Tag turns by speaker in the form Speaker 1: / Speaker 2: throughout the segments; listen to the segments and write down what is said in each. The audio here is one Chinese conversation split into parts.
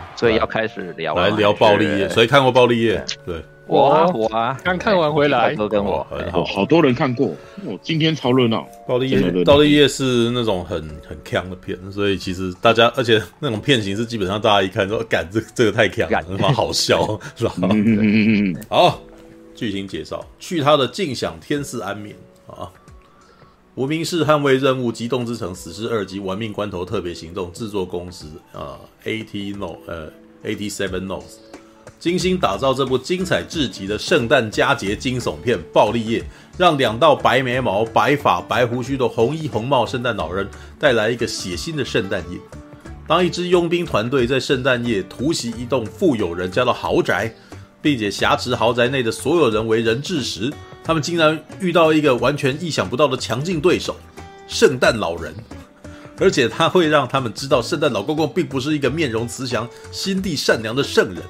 Speaker 1: 吧？
Speaker 2: 所以要开始聊
Speaker 1: 来聊暴力夜。谁看过暴力夜？对，
Speaker 2: 我啊，我啊，
Speaker 3: 刚看完回来，
Speaker 2: 都跟我
Speaker 1: 很好，
Speaker 4: 好多人看过。哦，今天超热闹。
Speaker 1: 暴力夜，暴力夜是那种很很强的片，所以其实大家，而且那种片型是基本上大家一看说，干这这个太强了，他妈好笑，是吧？嗯嗯嗯嗯。好，剧情介绍：去他的尽享天赐安眠啊！无名氏捍卫任务：极冻之城死侍二级玩命关头特别行动制作公司啊，AT No 呃，Eighty Seven North 精心打造这部精彩至极的圣诞佳节惊悚片《暴力夜》，让两道白眉毛、白发、白胡须的红衣红帽圣诞老人带来一个血腥的圣诞夜。当一支佣兵团队在圣诞夜突袭一栋富有人家的豪宅，并且挟持豪宅内的所有人为人质时，他们竟然遇到一个完全意想不到的强劲对手——圣诞老人，而且他会让他们知道，圣诞老公公并不是一个面容慈祥、心地善良的圣人。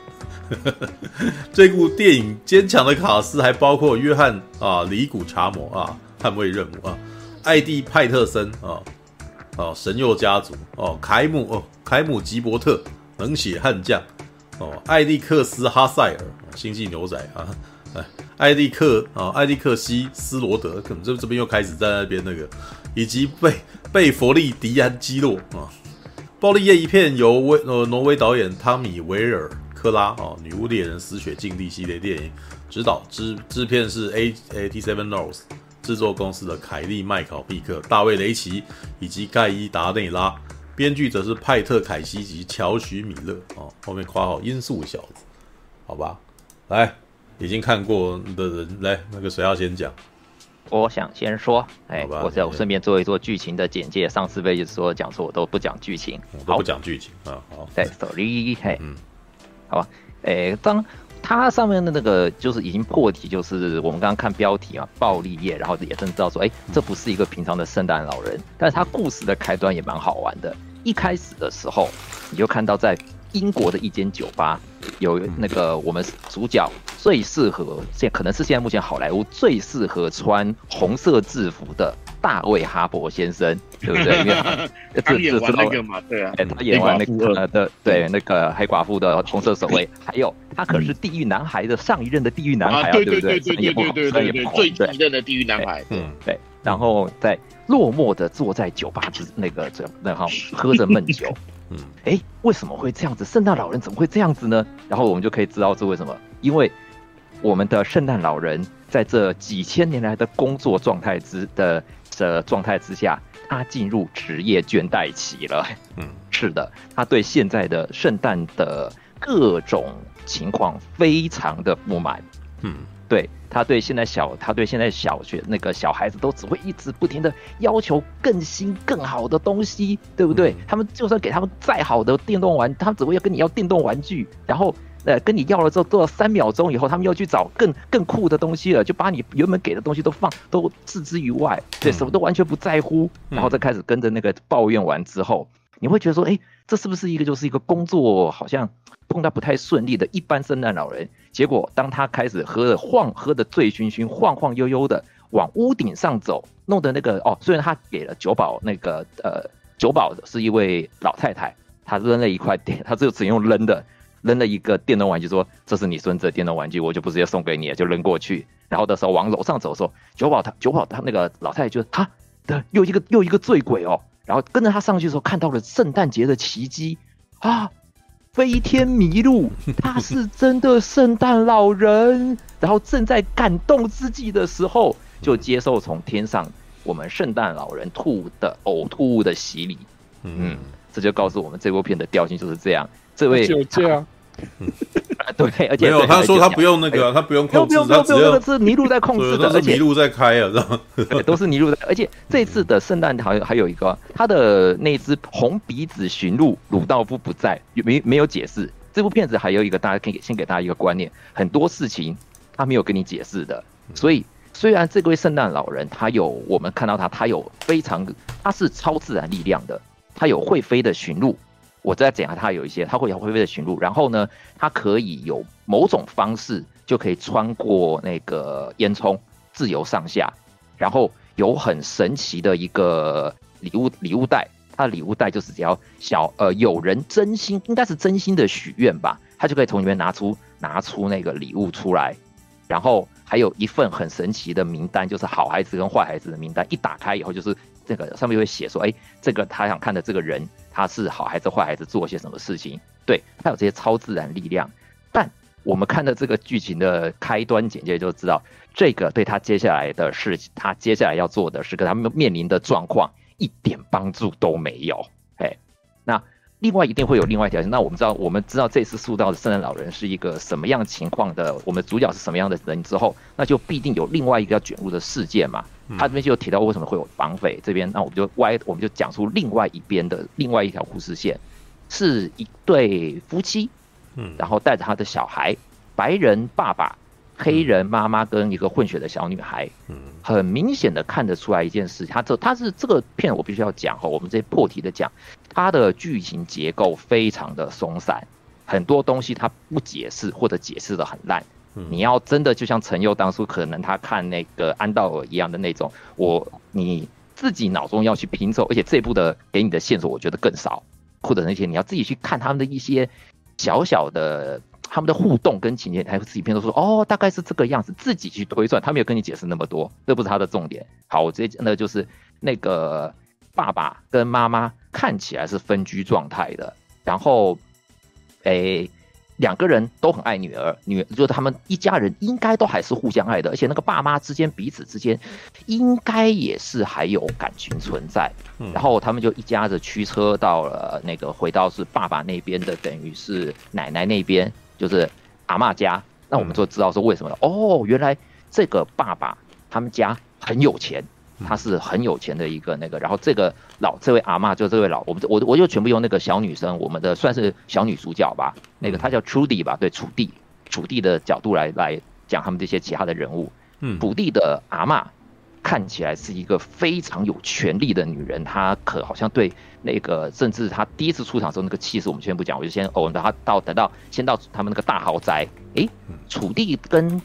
Speaker 1: 这部电影坚强的卡斯还包括约翰啊、里古查摩啊，捍卫任务啊，艾蒂派特森啊，哦，神佑家族哦，凯姆哦，凯姆吉伯特，冷血悍将哦，艾利克斯哈塞尔，星际牛仔啊。哎，艾利克啊，艾利克西斯罗德，可能这这边又开始在那边那个，以及贝贝弗利迪安基洛啊，暴力夜一片由威呃挪威导演汤米维尔克拉啊，女巫猎人死血禁地系列电影指导，制制片是 A A T Seven North 制作公司的凯利麦考毕克、大卫雷奇以及盖伊达内拉，编剧则是派特凯西及乔许米勒啊，后面括号音速小子，好吧，来。已经看过的人来，那个谁要先讲？
Speaker 2: 我想先说，哎，我再我顺便做一做剧情的简介。上次被就说讲说我都不讲剧情，
Speaker 1: 我都不讲剧情啊。好，
Speaker 2: 对，sorry，嘿，嗯，好吧，哎，当它上面的那个就是已经破题，就是我们刚刚看标题啊，暴力夜，然后也真知道说，哎，这不是一个平常的圣诞老人，但是他故事的开端也蛮好玩的。一开始的时候，你就看到在。英国的一间酒吧，有那个我们主角最适合现可能是现在目前好莱坞最适合穿红色制服的大卫哈伯先生，对不对？因为
Speaker 4: 这这知道那个嘛，对啊，
Speaker 2: 他演完那个呃的对那个黑寡妇的红色守卫，还有他可是地狱男孩的上一任的地狱男孩啊，对不对？
Speaker 4: 对对对对对对，最一任的地狱男孩，
Speaker 2: 嗯对。然后在落寞的坐在酒吧之那个这那哈喝着闷酒。嗯，哎，为什么会这样子？圣诞老人怎么会这样子呢？然后我们就可以知道是为什么，因为我们的圣诞老人在这几千年来的工作状态之的的状态之下，他进入职业倦怠期了。嗯，是的，他对现在的圣诞的各种情况非常的不满。嗯。对，他对现在小，他对现在小学那个小孩子都只会一直不停的要求更新更好的东西，对不对？嗯、他们就算给他们再好的电动玩，他们只会要跟你要电动玩具，然后呃跟你要了之后，做了三秒钟以后，他们又去找更更酷的东西了，就把你原本给的东西都放都置之于外，对，什么都完全不在乎，然后再开始跟着那个抱怨完之后，你会觉得说，哎，这是不是一个就是一个工作好像碰到不太顺利的一般圣诞老人？结果，当他开始喝的晃，喝的醉醺醺，晃晃悠悠的往屋顶上走，弄得那个哦，虽然他给了酒保那个呃，酒保是一位老太太，她扔了一块电，她就只用扔的，扔了一个电动玩具，说这是你孙子的电动玩具，我就不直接送给你，就扔过去。然后的时候往楼上走的时候，酒保他酒保他那个老太太就他的又一个又一个醉鬼哦，然后跟着他上去的时候，看到了圣诞节的奇迹啊。飞天麋鹿，他是真的圣诞老人，然后正在感动之际的时候，就接受从天上我们圣诞老人吐的呕吐物的洗礼。嗯，这就告诉我们这部片的调性就是这样。这位
Speaker 3: 就这样。
Speaker 2: 对，而且
Speaker 1: 没有，他说他不用那个，他不用控制，他只有
Speaker 2: 是麋鹿在控制的，
Speaker 1: 而且麋鹿在开啊，知道吗？
Speaker 2: 都是麋鹿在，而且这次的圣诞好像还有一个，他的那只红鼻子驯鹿鲁道夫不在，没没有解释。这部片子还有一个，大家可以先给大家一个观念，很多事情他没有跟你解释的。所以虽然这位圣诞老人他有，我们看到他，他有非常，他是超自然力量的，他有会飞的驯鹿。我再讲下，它有一些，它会有会飞的驯鹿，然后呢，它可以有某种方式就可以穿过那个烟囱，自由上下，然后有很神奇的一个礼物礼物袋，他的礼物袋就是只要小呃有人真心，应该是真心的许愿吧，他就可以从里面拿出拿出那个礼物出来，然后还有一份很神奇的名单，就是好孩子跟坏孩子的名单，一打开以后就是这个上面会写说，哎，这个他想看的这个人他是好孩子坏孩子做些什么事情，对，他有这些超自然力量，但我们看的这个剧情的开端简介就知道。这个对他接下来的事情，他接下来要做的是跟他们面临的状况一点帮助都没有。哎，那另外一定会有另外一条线。那我们知道，我们知道这次塑造的圣诞老人是一个什么样情况的，我们主角是什么样的人之后，那就必定有另外一个要卷入的事件嘛。他这边就提到为什么会有绑匪这边，那我们就歪，我们就讲出另外一边的另外一条故事线，是一对夫妻，嗯，然后带着他的小孩，白人爸爸。黑人妈妈跟一个混血的小女孩，嗯，很明显的看得出来一件事，他这他是这个片我必须要讲哈，我们这些破题的讲，它的剧情结构非常的松散，很多东西他不解释或者解释的很烂，你要真的就像陈佑当初可能他看那个安道尔一样的那种，我你自己脑中要去拼凑，而且这部的给你的线索我觉得更少，或者那些你要自己去看他们的一些小小的。他们的互动跟情节，还有自己片头说哦，大概是这个样子，自己去推算，他没有跟你解释那么多，这不是他的重点。好，我直接讲的就是那个爸爸跟妈妈看起来是分居状态的，然后，诶，两个人都很爱女儿，女就是他们一家人应该都还是互相爱的，而且那个爸妈之间彼此之间应该也是还有感情存在。然后他们就一家子驱车到了那个回到是爸爸那边的，等于是奶奶那边。就是阿妈家，那我们就知道是为什么了。哦，原来这个爸爸他们家很有钱，他是很有钱的一个那个。然后这个老这位阿嬷就这位老，我们我我就全部用那个小女生，我们的算是小女主角吧。那个她叫楚蒂吧，对，楚地，楚地的角度来来讲他们这些其他的人物。嗯，楚地的阿嬷。看起来是一个非常有权力的女人，她可好像对那个，甚至她第一次出场的时候那个气势，我们先不讲，我就先哦，等她到等到先到他们那个大豪宅，诶，楚地跟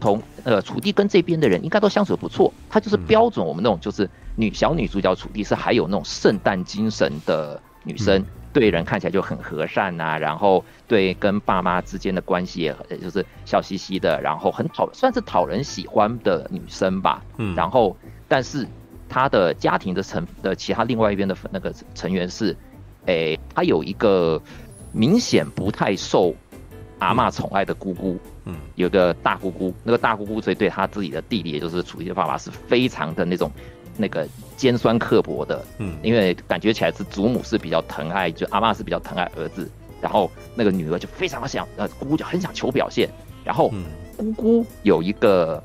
Speaker 2: 同呃楚地跟这边的人应该都相处得不错，她就是标准我们那种就是女小女主角楚地是还有那种圣诞精神的女生。对人看起来就很和善呐、啊，然后对跟爸妈之间的关系也很就是笑嘻嘻的，然后很讨算是讨人喜欢的女生吧。嗯，然后但是她的家庭的成的其他另外一边的那个成员是，诶，她有一个明显不太受阿嬷宠爱的姑姑，嗯，有个大姑姑，那个大姑姑所以对她自己的弟弟，也就是楚一的爸爸是非常的那种。那个尖酸刻薄的，嗯，因为感觉起来是祖母是比较疼爱，就阿妈是比较疼爱儿子，然后那个女儿就非常想，呃，姑姑就很想求表现，然后姑姑有一个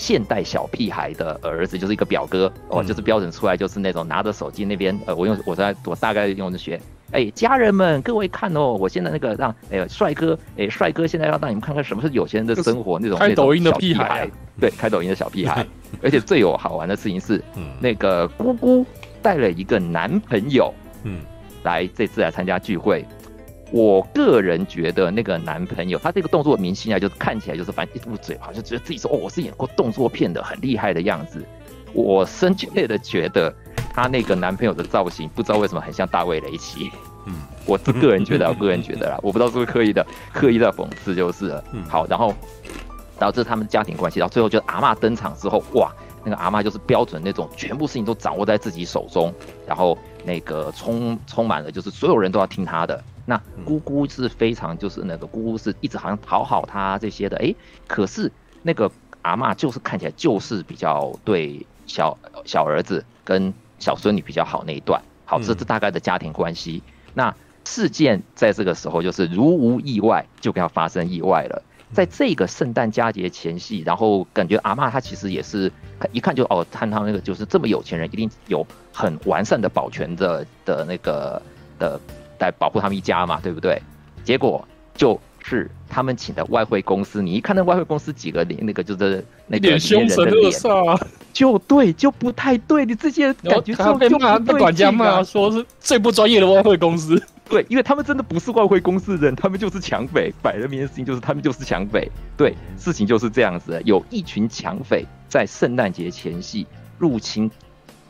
Speaker 2: 现代小屁孩的儿子，就是一个表哥，哦，就是标准出来就是那种拿着手机那边，呃，我用我在我大概用着学。哎，家人们，各位看哦，我现在那个让哎帅哥，哎帅哥，现在要让你们看看什么是有钱人的生活，那种开抖音的屁孩，对，开抖音的小屁孩。而且最有好玩的事情是，嗯，那个姑姑带了一个男朋友，嗯，来这次来参加聚会。我个人觉得那个男朋友，他这个动作明星啊，就是看起来就是反正一嘟嘴，好像觉得自己说哦，我是演过动作片的，很厉害的样子。我深切的觉得。他那个男朋友的造型，不知道为什么很像大卫雷奇。嗯，我是个人觉得，我个人觉得啦，我不知道是不是刻意的，刻意的讽刺就是了。嗯，好，然后导致他们家庭关系，到最后就阿嬷登场之后，哇，那个阿嬷就是标准那种全部事情都掌握在自己手中，然后那个充充满了就是所有人都要听他的。那姑姑是非常就是那个姑姑是一直好像讨好他这些的，哎，可是那个阿嬷就是看起来就是比较对小小儿子跟。小孙女比较好那一段，好，这是大概的家庭关系。嗯、那事件在这个时候就是如无意外就要发生意外了。在这个圣诞佳节前夕，然后感觉阿嬷她其实也是一看就哦，看他那个就是这么有钱人，一定有很完善的保全的的那个的来保护他们一家嘛，对不对？结果就是他们请的外汇公司，你一看那外汇公司几个脸，那个就是那个里面人的脸。就对，就不太对，你自己感觉就被骂，被管家骂，说是最不专业的外汇公司。对，因为他们真的不是外汇公司人，他们就是抢匪。摆了明的事情就是他们就是抢匪。对，事情就是这样子，有一群抢匪在圣诞节前夕入侵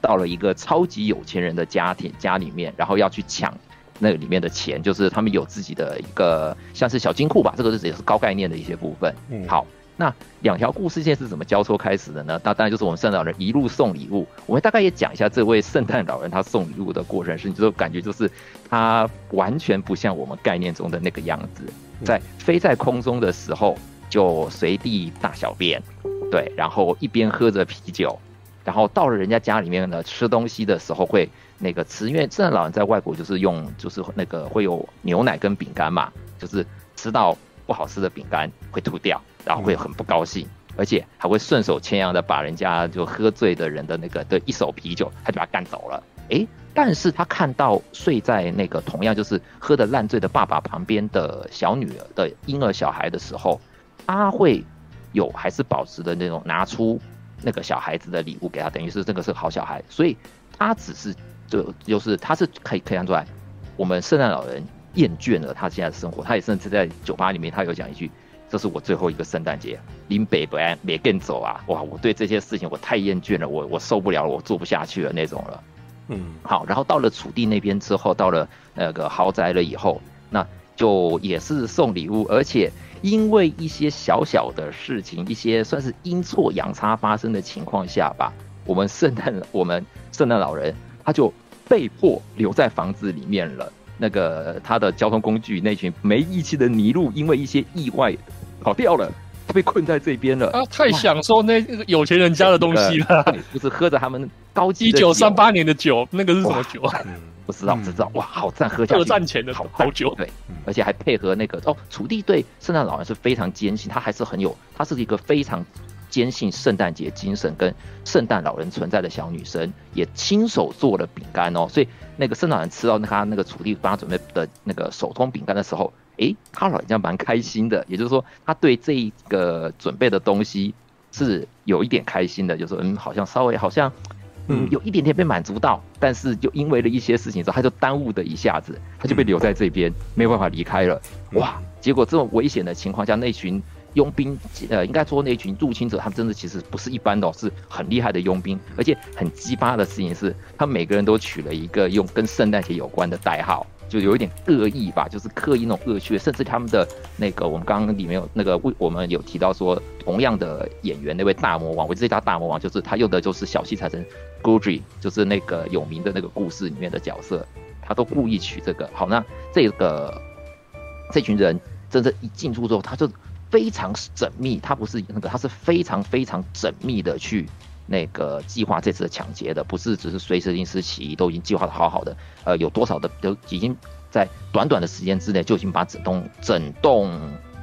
Speaker 2: 到了一个超级有钱人的家庭家里面，然后要去抢那里面的钱，就是他们有自己的一个像是小金库吧，这个是也是高概念的一些部分。嗯，好。那两条故事线是怎么交错开始的呢？那当然就是我们圣诞老人一路送礼物。我们大概也讲一下这位圣诞老人他送礼物的过程，是你就感觉就是他完全不像我们概念中的那个样子，在飞在空中的时候就随地大小便，对，然后一边喝着啤酒，然后到了人家家里面呢吃东西的时候会那个吃，因为圣诞老人在外国就是用就是那个会有牛奶跟饼干嘛，就是吃到不好吃的饼干会吐掉。然后会很不高兴，而且还会顺手牵羊的把人家就喝醉的人的那个的一手啤酒，他就把他干走了。诶，但是他看到睡在那个同样就是喝的烂醉的爸爸旁边的小女儿的婴儿小孩的时候，他会有还是保持的那种拿出那个小孩子的礼物给他，等于是这个是好小孩，所以他只是就就是他是可以可以看出来，我们圣诞老人厌倦了他现在的生活，他也甚至在酒吧里面他有讲一句。这是我最后一个圣诞节，林北不安别跟走啊！哇，我对这些事情我太厌倦了，我我受不了了，我做不下去了那种了。嗯，好，然后到了楚地那边之后，到了那个豪宅了以后，那就也是送礼物，而且因为一些小小的事情，一些算是阴错阳差发生的情况下吧，我们圣诞我们圣诞老人他就被迫留在房子里面了。那个他的交通工具那群没义气的麋鹿，因为一些意外。跑掉了，他被困在这边了。
Speaker 3: 他太享受那有钱人家的东西了，
Speaker 2: 就是喝着他们高级
Speaker 3: 一九三八年的酒，那个是什么酒 啊？
Speaker 2: 不知道，只知道哇，好赞，喝下去。
Speaker 3: 二战前的好好酒，
Speaker 2: 对，而且还配合那个哦，楚地对圣诞老人是非常坚信，他还是很有，他是一个非常坚信圣诞节精神跟圣诞老人存在的小女生，也亲手做了饼干哦，所以那个圣诞老人吃到他那个楚地帮他准备的那个手工饼干的时候。诶，他好像蛮开心的，也就是说，他对这一个准备的东西是有一点开心的，就是说，嗯，好像稍微好像，嗯，有一点点被满足到，但是就因为了一些事情之后，他就耽误的一下子，他就被留在这边，没有办法离开了。哇，结果这么危险的情况下，那群佣兵，呃，应该说那群入侵者，他们真的其实不是一般的哦，是很厉害的佣兵，而且很鸡巴的事情是，他们每个人都取了一个用跟圣诞节有关的代号。就有一点恶意吧，就是刻意那种恶趣味，甚至他们的那个，我们刚刚里面有那个，我们有提到说，同样的演员那位大魔王，我这家大魔王就是他用的就是小气财神 Gudry 就是那个有名的那个故事里面的角色，他都故意取这个。好，那这个这群人真正一进出之后，他就非常缜密，他不是那个，他是非常非常缜密的去。那个计划这次的抢劫的，不是只是随时临时起意，都已经计划的好好的。呃，有多少的都已经在短短的时间之内就已经把整栋整栋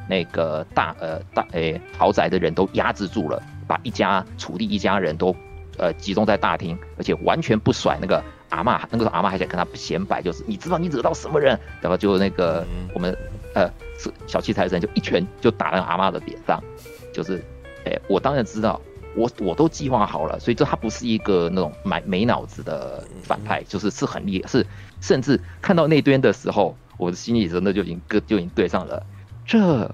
Speaker 2: 那个大呃大诶、欸、豪宅的人都压制住了，把一家楚地一家人都呃集中在大厅，而且完全不甩那个阿嬷，那个时候阿嬷还想跟他显摆，就是你知道你惹到什么人，然后就那个我们呃小气财神就一拳就打在阿妈的脸上，就是哎、欸、我当然知道。我我都计划好了，所以这他不是一个那种没没脑子的反派，就是是很厉害，是甚至看到那边的时候，我的心里真的就已经跟就已经对上了，这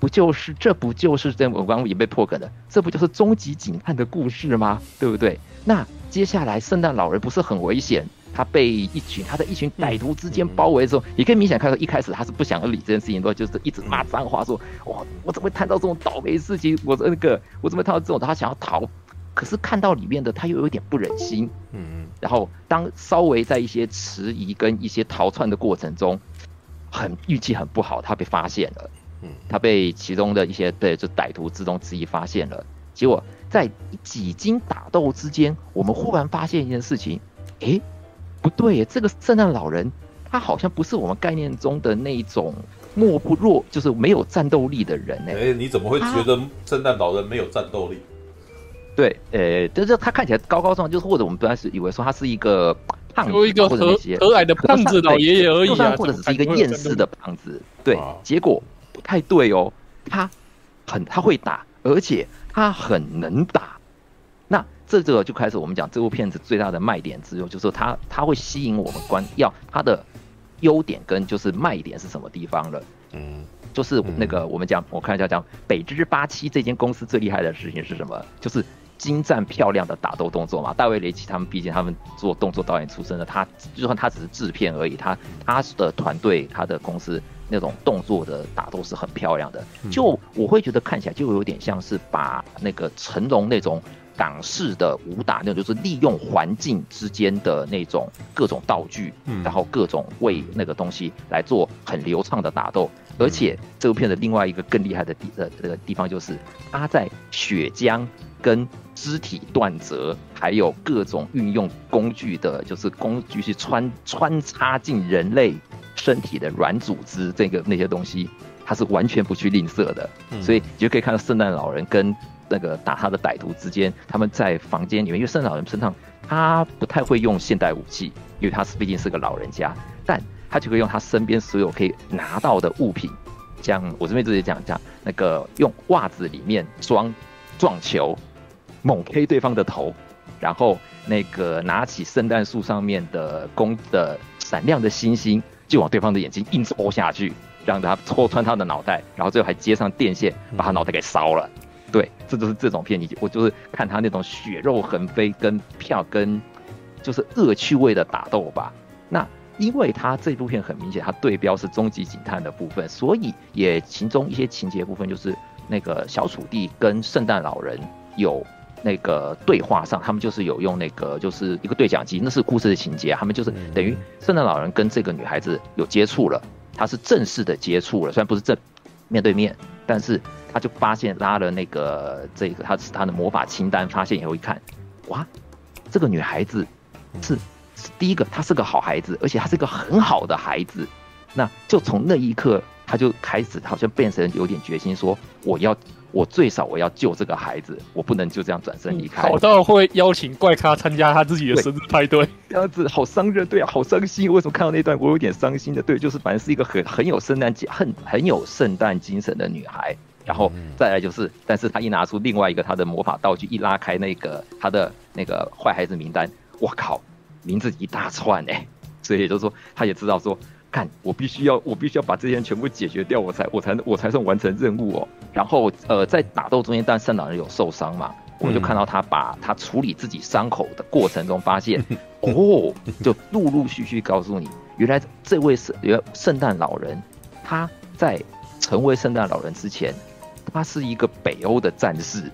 Speaker 2: 不就是这不就是在我刚刚也被破梗了，这不就是终极警探的故事吗？对不对？那接下来圣诞老人不是很危险？他被一群他在一群歹徒之间包围的时候，也可以明显看到一开始他是不想要理这件事情的，就是一直骂脏话说，说哇，我怎么会谈到这种倒霉事情？我那个我怎么会谈到这种？他想要逃，可是看到里面的他又有点不忍心。嗯，然后当稍微在一些迟疑跟一些逃窜的过程中，很运气很不好，他被发现了。嗯，他被其中的一些对就歹徒之中之一发现了。结果在几经打斗之间，我们忽然发现一件事情，诶。不对，这个圣诞老人他好像不是我们概念中的那一种默不弱，就是没有战斗力的人呢。
Speaker 1: 哎，你怎么会觉得圣诞老人没有战斗力？
Speaker 2: 对，呃，就是他看起来高高壮，就是或者我们本来是以为说他是一个胖子，
Speaker 3: 一个和和蔼的胖子老爷爷而已啊，
Speaker 2: 或者只是一个厌世的胖子。对，结果不太对哦，他很他会打，而且他很能打。这个就开始我们讲这部片子最大的卖点之后，就是它它会吸引我们观要它的优点跟就是卖点是什么地方了。嗯，就是那个我们讲我看一下讲北之八七这间公司最厉害的事情是什么？就是精湛漂亮的打斗动作嘛。大卫雷奇他们毕竟他们做动作导演出身的，他就算他只是制片而已，他他的团队他的公司那种动作的打斗是很漂亮的。就我会觉得看起来就有点像是把那个成龙那种。港式的武打，那种就是利用环境之间的那种各种道具，嗯，然后各种为那个东西来做很流畅的打斗。而且这部片的另外一个更厉害的地呃这个地方就是，它在血浆跟肢体断折，还有各种运用工具的，就是工具去穿穿插进人类身体的软组织，这个那些东西，它是完全不去吝啬的。所以你就可以看到圣诞老人跟。那个打他的歹徒之间，他们在房间里面，因为圣诞老人身上他不太会用现代武器，因为他是毕竟是个老人家，但他就会用他身边所有可以拿到的物品，像我这边直接讲讲那个用袜子里面装撞球，猛 K 对方的头，然后那个拿起圣诞树上面的弓的闪亮的星星，就往对方的眼睛硬戳下去，让他戳穿他的脑袋，然后最后还接上电线，把他脑袋给烧了。对，这就是这种片，你我就是看他那种血肉横飞跟票跟就是恶趣味的打斗吧。那因为他这部片很明显，他对标是终极警探的部分，所以也其中一些情节部分就是那个小楚地跟圣诞老人有那个对话上，他们就是有用那个就是一个对讲机，那是故事的情节，他们就是等于圣诞老人跟这个女孩子有接触了，他是正式的接触了，虽然不是正面对面，但是。他就发现拉了那个这个他是他的魔法清单，发现以后一看，哇，这个女孩子是是第一个，她是个好孩子，而且她是个很好的孩子。那就从那一刻，他就开始好像变成有点决心，说我要我最少我要救这个孩子，我不能就这样转身离开。
Speaker 3: 好到会邀请怪咖参加他自己的生日派对，
Speaker 2: 这样子好伤人，对啊，好伤心。为什么看到那段我有点伤心的？对，就是反正是一个很很有圣诞节很很有圣诞精神的女孩。然后再来就是，但是他一拿出另外一个他的魔法道具，一拉开那个他的那个坏孩子名单，我靠，名字一大串哎、欸，所以也就是说，他也知道说，看我必须要，我必须要把这些人全部解决掉，我才我才我才算完成任务哦。然后呃，在打斗中间，但圣诞老人有受伤嘛，我就看到他把他处理自己伤口的过程中，发现哦，就陆陆续续告诉你，原来这位圣原圣诞老人，他在成为圣诞老人之前。他是一个北欧的战士，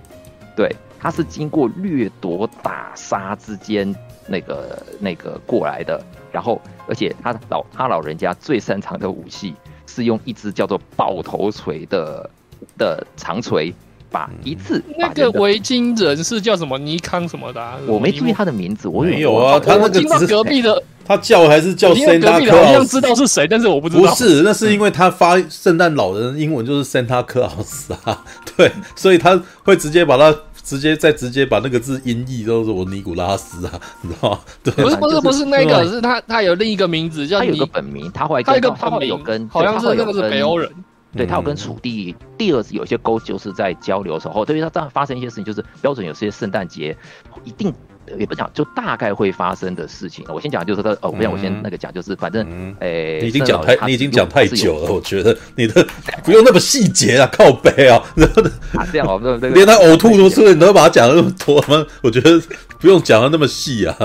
Speaker 2: 对，他是经过掠夺、打杀之间那个那个过来的。然后，而且他老他老人家最擅长的武器是用一只叫做爆头锤的的长锤，把一次把
Speaker 3: 那个维京人是叫什么尼康什么的、啊，
Speaker 2: 我没注意他的名字，我
Speaker 1: 没有啊，他那个
Speaker 3: 是隔壁的。
Speaker 1: 他叫还是叫 Santa Claus？
Speaker 3: 好像知道是谁，但是我不知道。
Speaker 1: 不是，那是因为他发圣诞老人的英文就是 Santa Claus 啊，对，所以他会直接把他直接再直接把那个字音译都是我尼古拉斯啊，你知道吗？对，
Speaker 3: 不是不是不是那个，是他他有另一个名字叫
Speaker 2: 他有个本名，他后来
Speaker 3: 他一个
Speaker 2: 他会有跟
Speaker 3: 好像是那个是北欧人，
Speaker 2: 对他有跟楚地第二次有些沟，就是在交流的时候，对于他这样发生一些事情，就是标准有些圣诞节一定。也不讲，就大概会发生的事情。我先讲，就是说，哦，不要，我先那个讲，就是反正，哎，
Speaker 1: 你已经讲太，你已经讲太久了，我觉得你的不用那么细节啊，靠背啊，然后
Speaker 2: 啊，这样哦？
Speaker 1: 连他呕吐都出来，你都把它讲的那么多吗？我觉得不用讲的那么细啊。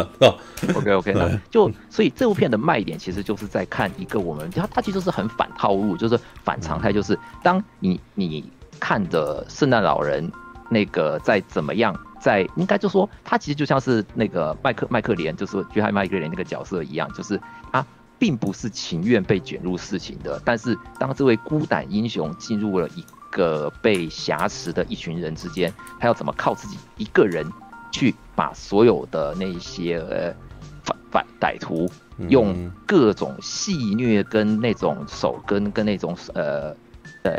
Speaker 2: OK OK，那就所以这部片的卖点其实就是在看一个我们，它它其实是很反套路，就是反常态，就是当你你看着圣诞老人那个在怎么样。在应该就说，他其实就像是那个麦克麦克连，就是约翰麦克连那个角色一样，就是他并不是情愿被卷入事情的。但是当这位孤胆英雄进入了一个被挟持的一群人之间，他要怎么靠自己一个人去把所有的那些呃反反歹徒用各种戏虐跟那种手跟跟那种呃呃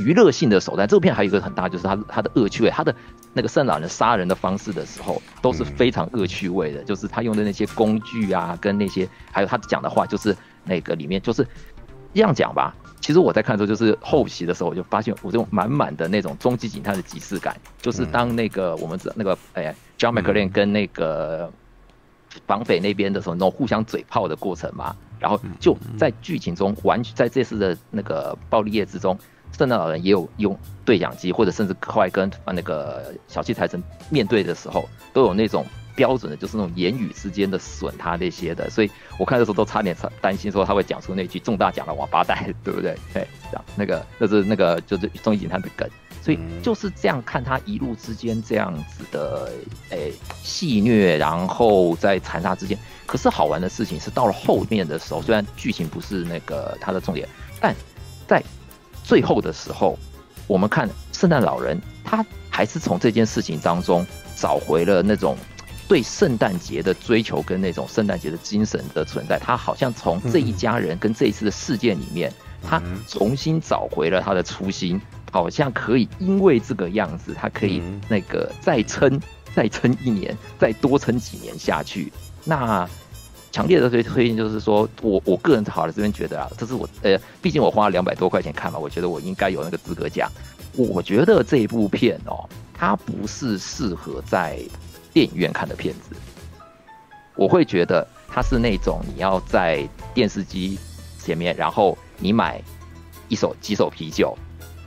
Speaker 2: 娱乐性的手段。这部片还有一个很大，就是他他的恶趣味，他的。那个圣老人杀人的方式的时候，都是非常恶趣味的，就是他用的那些工具啊，跟那些还有他讲的话，就是那个里面就是这样讲吧。其实我在看的时候，就是后期的时候，我就发现我这种满满的那种终极警探的即视感，就是当那个我们知道那个哎，John McClane 跟那个绑匪那边的时候，那种互相嘴炮的过程嘛，然后就在剧情中完全在这次的那个暴力夜之中。圣诞老人也有用对讲机，或者甚至后来跟那个小气财神面对的时候，都有那种标准的，就是那种言语之间的损他那些的。所以我看的时候都差点担心说他会讲出那句中大奖的王八蛋，对不对？对，这样那个那是那个就是综艺警探的梗。所以就是这样看他一路之间这样子的诶戏虐，然后在残杀之间。可是好玩的事情是到了后面的时候，虽然剧情不是那个他的重点，但在最后的时候，我们看圣诞老人他还是从这件事情当中找回了那种对圣诞节的追求跟那种圣诞节的精神的存在。他好像从这一家人跟这一次的事件里面，他重新找回了他的初心。好像可以，因为这个样子，他可以那个再撑，再撑一年，再多撑几年下去。那强烈的推推荐就是说，我我个人好了这边觉得啊，这是我呃，毕竟我花了两百多块钱看嘛，我觉得我应该有那个资格讲。我觉得这一部片哦，它不是适合在电影院看的片子。我会觉得它是那种你要在电视机前面，然后你买一手几手啤酒。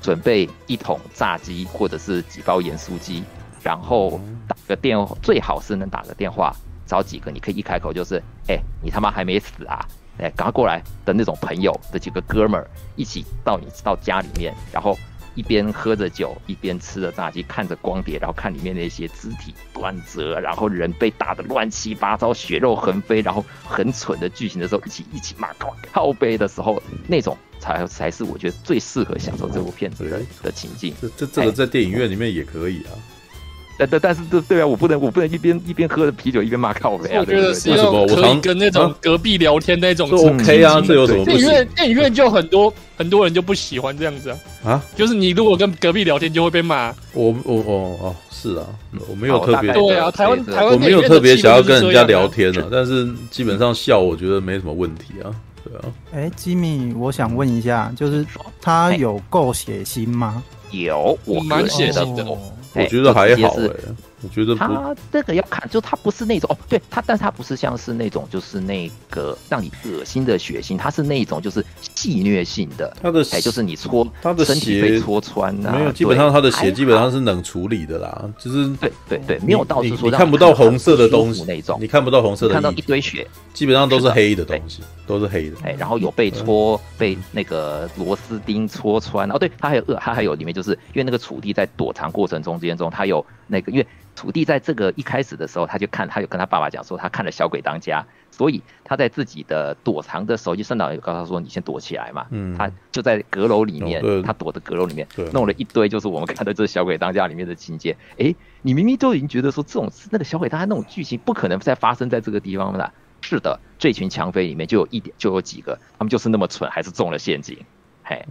Speaker 2: 准备一桶炸鸡或者是几包盐酥鸡，然后打个电，最好是能打个电话找几个，你可以一开口就是，哎、欸，你他妈还没死啊？哎、欸，赶快过来的那种朋友的几个哥们儿一起到你到家里面，然后一边喝着酒，一边吃着炸鸡，看着光碟，然后看里面那些肢体断折，然后人被打得乱七八糟，血肉横飞，然后很蠢的剧情的时候，一起一起骂靠背的时候，那种。才才是我觉得最适合享受这部片子的的情境。
Speaker 1: 这这这个在电影院里面也可以啊。
Speaker 2: 但但但是这对啊，我不能我不能一边一边喝着啤酒一边骂靠北啊。
Speaker 3: 我觉得是要可以跟那种隔壁聊天那种。
Speaker 1: OK 啊，这有什么？电
Speaker 3: 影院电影院就很多很多人就不喜欢这样子啊。啊？就是你如果跟隔壁聊天就会被骂。
Speaker 1: 我我哦哦是啊，我没有特别
Speaker 3: 对啊，台湾台湾
Speaker 1: 我没有特别想要跟人家聊天啊，但是基本上笑我觉得没什么问题啊。对啊，
Speaker 5: 哎，吉米，我想问一下，就是他有够血腥吗？
Speaker 2: 有，我
Speaker 3: 蛮血腥的，
Speaker 1: 我觉得还好哎。我觉得
Speaker 2: 他这个要看，就他不是那种哦，对他，但是他不是像是那种就是那个让你恶心的血腥，他是那种就是戏虐性的。
Speaker 1: 他的
Speaker 2: 哎，就是你戳他的身体被戳穿啊，
Speaker 1: 没有，基本上他的血基本上是冷处理的啦，就是
Speaker 2: 对对对，没有到是说
Speaker 1: 看不到红色的东西
Speaker 2: 那种，
Speaker 1: 你看不到红色的，
Speaker 2: 看到一堆血，
Speaker 1: 基本上都是黑的东西，都是黑的。
Speaker 2: 哎，然后有被戳被那个螺丝钉戳穿，哦，对，他还有呃，他还有里面就是因为那个楚地在躲藏过程中间中，他有那个因为。土地在这个一开始的时候，他就看，他有跟他爸爸讲说，他看了《小鬼当家》，所以他在自己的躲藏的时候，就圣诞老人告诉他说：“你先躲起来嘛。”嗯，他就在阁楼里面，哦、他躲的阁楼里面，弄了一堆，就是我们看的这《小鬼当家》里面的情节。哎，你明明都已经觉得说，这种那个小鬼当家那种剧情不可能再发生在这个地方了。是的，这群强匪里面就有一点，就有几个，他们就是那么蠢，还是中了陷阱。嘿，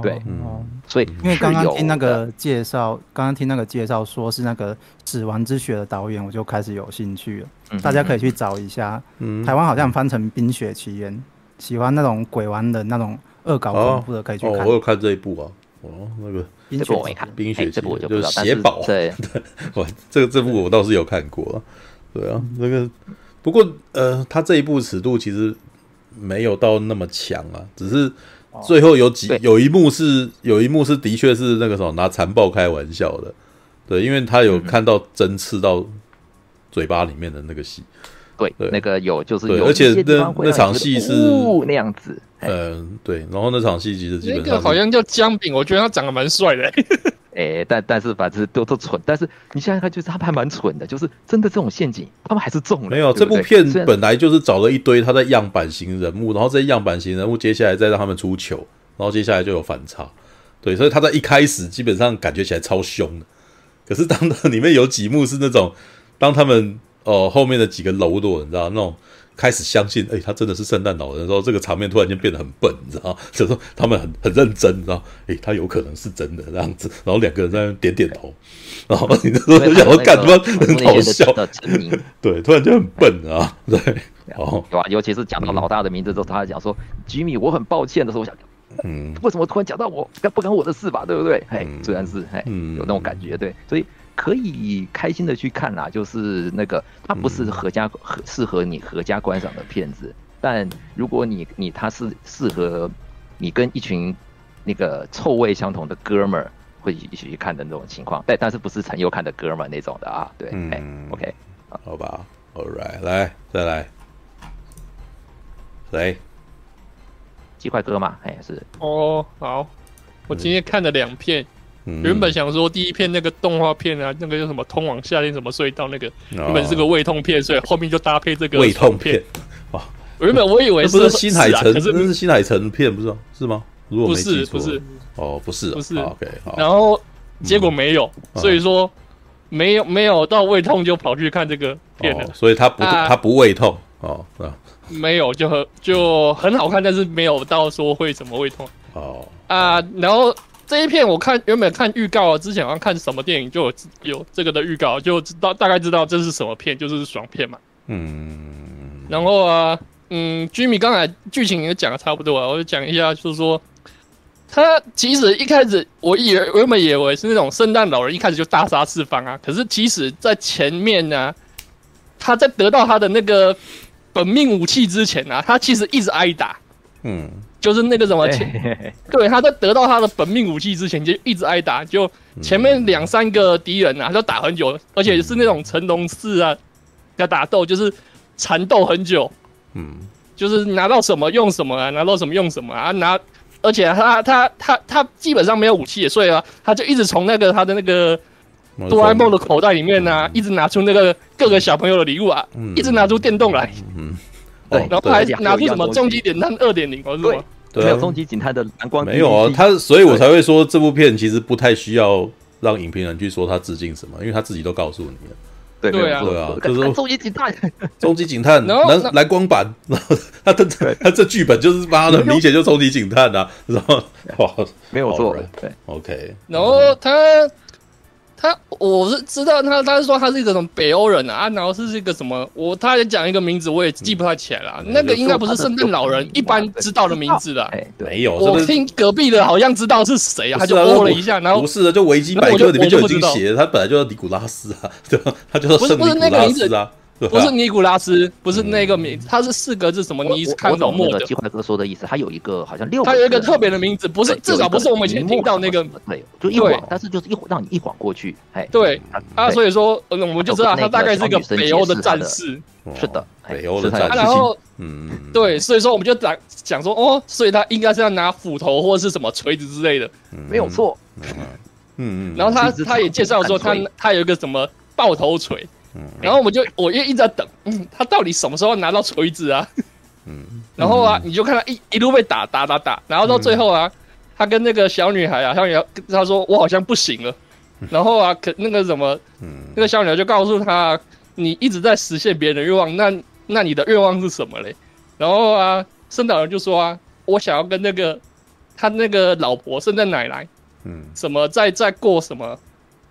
Speaker 2: 对，嗯，所以
Speaker 5: 因为刚刚听那个介绍，刚刚听那个介绍说是那个《死亡之雪》的导演，我就开始有兴趣了。嗯、大家可以去找一下，嗯、台湾好像翻成《冰雪奇缘》，喜欢那种鬼玩的那种恶搞恐怖的可以去看。哦，
Speaker 1: 我有看这一部啊，哦，那个
Speaker 2: 冰雪我没看，
Speaker 1: 冰雪
Speaker 2: 这部我就不知道，
Speaker 1: 血宝，
Speaker 2: 对，
Speaker 1: 哇，这个这部我倒是有看过，对啊，那个不过呃，他这一部尺度其实没有到那么强啊，只是。最后有几有一幕是有一幕是的确是那个什么拿残暴开玩笑的，对，因为他有看到针刺到嘴巴里面的那个戏，
Speaker 2: 对，那个有就是有，
Speaker 1: 而且那那场戏是
Speaker 2: 那样子，
Speaker 1: 嗯，对，然后那场戏其实基本上
Speaker 3: 好像叫姜饼，我觉得他长得蛮帅的。
Speaker 2: 哎，但但是反正都都蠢，但是你现在看就是他们还蛮蠢的，就是真的这种陷阱，他们还是中了。
Speaker 1: 没有，对对这部片本来就是找了一堆他的样板型人物，然后这些样板型人物接下来再让他们出糗，然后接下来就有反差。对，所以他在一开始基本上感觉起来超凶的，可是当他里面有几幕是那种，当他们哦、呃、后面的几个喽啰，你知道那种。开始相信，哎、欸，他真的是圣诞老人的时候，这个场面突然间变得很笨，你知道吗？就是说他们很很认真，你知道？哎、欸，他有可能是真的这样子，然后两个人在那点点头，然后你就说想说干什么很好笑，对，突然间很笨啊，对，哦，
Speaker 2: 对吧？尤其是讲到老大的名字之后，他还讲说吉米，我很抱歉的时候，我想，嗯，为什么突然讲到我，不关我的事吧，对不对？哎、嗯，虽然是哎，有那种感觉，对，所以。可以开心的去看啦，就是那个它不是合家合适合你合家观赏的片子，但如果你你它是适合你跟一群那个臭味相同的哥们儿会一起去看的那种情况，但但是不是陈佑看的哥们儿那种的啊？对，嗯、欸、，OK，
Speaker 1: 好吧，All right，来再来，谁？
Speaker 2: 鸡块哥嘛，哎、欸、是
Speaker 3: 哦，好，我今天看了两片。原本想说第一片那个动画片啊，那个叫什么通往夏天什么隧道那个，原本是个胃痛片，所以后面就搭配这个
Speaker 1: 胃痛片。哇，
Speaker 3: 原本我以为
Speaker 1: 是 新海诚，可是那是新海诚片，不是吗？是吗？如果
Speaker 3: 不是，不是，
Speaker 1: 哦，不是，
Speaker 3: 不是。
Speaker 1: OK，好。
Speaker 3: 然后结果没有，所以说没有没有到胃痛就跑去看这个片了。
Speaker 1: 所以他不他不胃痛哦，是吧？
Speaker 3: 没有，就很就很好看，但是没有到说会怎么胃痛。哦啊，然后。这一片我看原本看预告啊，之前好像看什么电影就有有这个的预告，就知道大概知道这是什么片，就是爽片嘛。嗯，然后啊，嗯，Jimmy 刚才剧情也讲的差不多了，我就讲一下，就是说他其实一开始我以为原本以为是那种圣诞老人一开始就大杀四方啊，可是其实在前面呢、啊，他在得到他的那个本命武器之前呢、啊，他其实一直挨打。嗯。就是那个什么前，对，他在得到他的本命武器之前就一直挨打，就前面两三个敌人啊，他就打很久，而且是那种成龙式啊的打斗，就是缠斗很久，嗯，就是拿到什么用什么啊，拿到什么用什么啊，拿，而且他他他他基本上没有武器，所以啊，他就一直从那个他的那个哆啦 A 梦的口袋里面呢、啊，一直拿出那个各个小朋友的礼物啊，一直拿出电动来，嗯。对，然后还拿出什么终极警探二点零，是吗？
Speaker 2: 对，没有终极警探的蓝光。
Speaker 1: 没有啊，他所以我才会说这部片其实不太需要让影评人去说他致敬什么，因为他自己都告诉你了。
Speaker 2: 对对
Speaker 3: 啊，
Speaker 1: 对啊，就是
Speaker 2: 终极警探，
Speaker 1: 终极警探蓝蓝光版，然 后他的他这剧本就是妈的，明显就终极警探啊，然后哇，
Speaker 2: 没有错，对
Speaker 1: ，OK，
Speaker 3: 然后他。他我是知道他，他是说他是一个什么北欧人啊，啊，然后是一个什么，我他也讲一个名字，我也记不太起来了。嗯、那个应该不是圣诞老人一般知道的名字的，
Speaker 1: 没有。
Speaker 3: 我听隔壁的好像知道是谁啊，他就哦了一下，然后
Speaker 1: 不是的，就维基百科里面就已经写了，他本来就叫尼古拉斯啊，对吧？他就是圣尼古拉斯啊。
Speaker 3: 不是尼古拉斯，不是那个名，他是四个字，什么尼康诺莫的。
Speaker 2: 鸡块哥说的。意思，他有一个好像六，
Speaker 3: 他有一个特别的名字，不是至少不是我们以前听到那个，
Speaker 2: 对，就一晃，但是就是一让你一晃过去，哎，
Speaker 3: 对，啊，所以说，我们就知道他大概是一个北欧的战士，
Speaker 2: 是的，
Speaker 1: 北欧的战士，
Speaker 3: 然后，嗯，对，所以说我们就讲讲说，哦，所以他应该是要拿斧头或者是什么锤子之类的，
Speaker 2: 没有错，
Speaker 1: 嗯。嗯，
Speaker 3: 然后他他也介绍说，他他有一个什么爆头锤。然后我们就，我就一直在等，嗯，他到底什么时候拿到锤子啊？嗯，然后啊，你就看他一一路被打打打打，然后到最后啊，他跟那个小女孩啊，小女孩跟他说我好像不行了，然后啊，可那个什么，那个小女孩就告诉他，你一直在实现别人的愿望，那那你的愿望是什么嘞？然后啊，圣诞老人就说啊，我想要跟那个他那个老婆圣诞奶奶，嗯，什么在在过什么。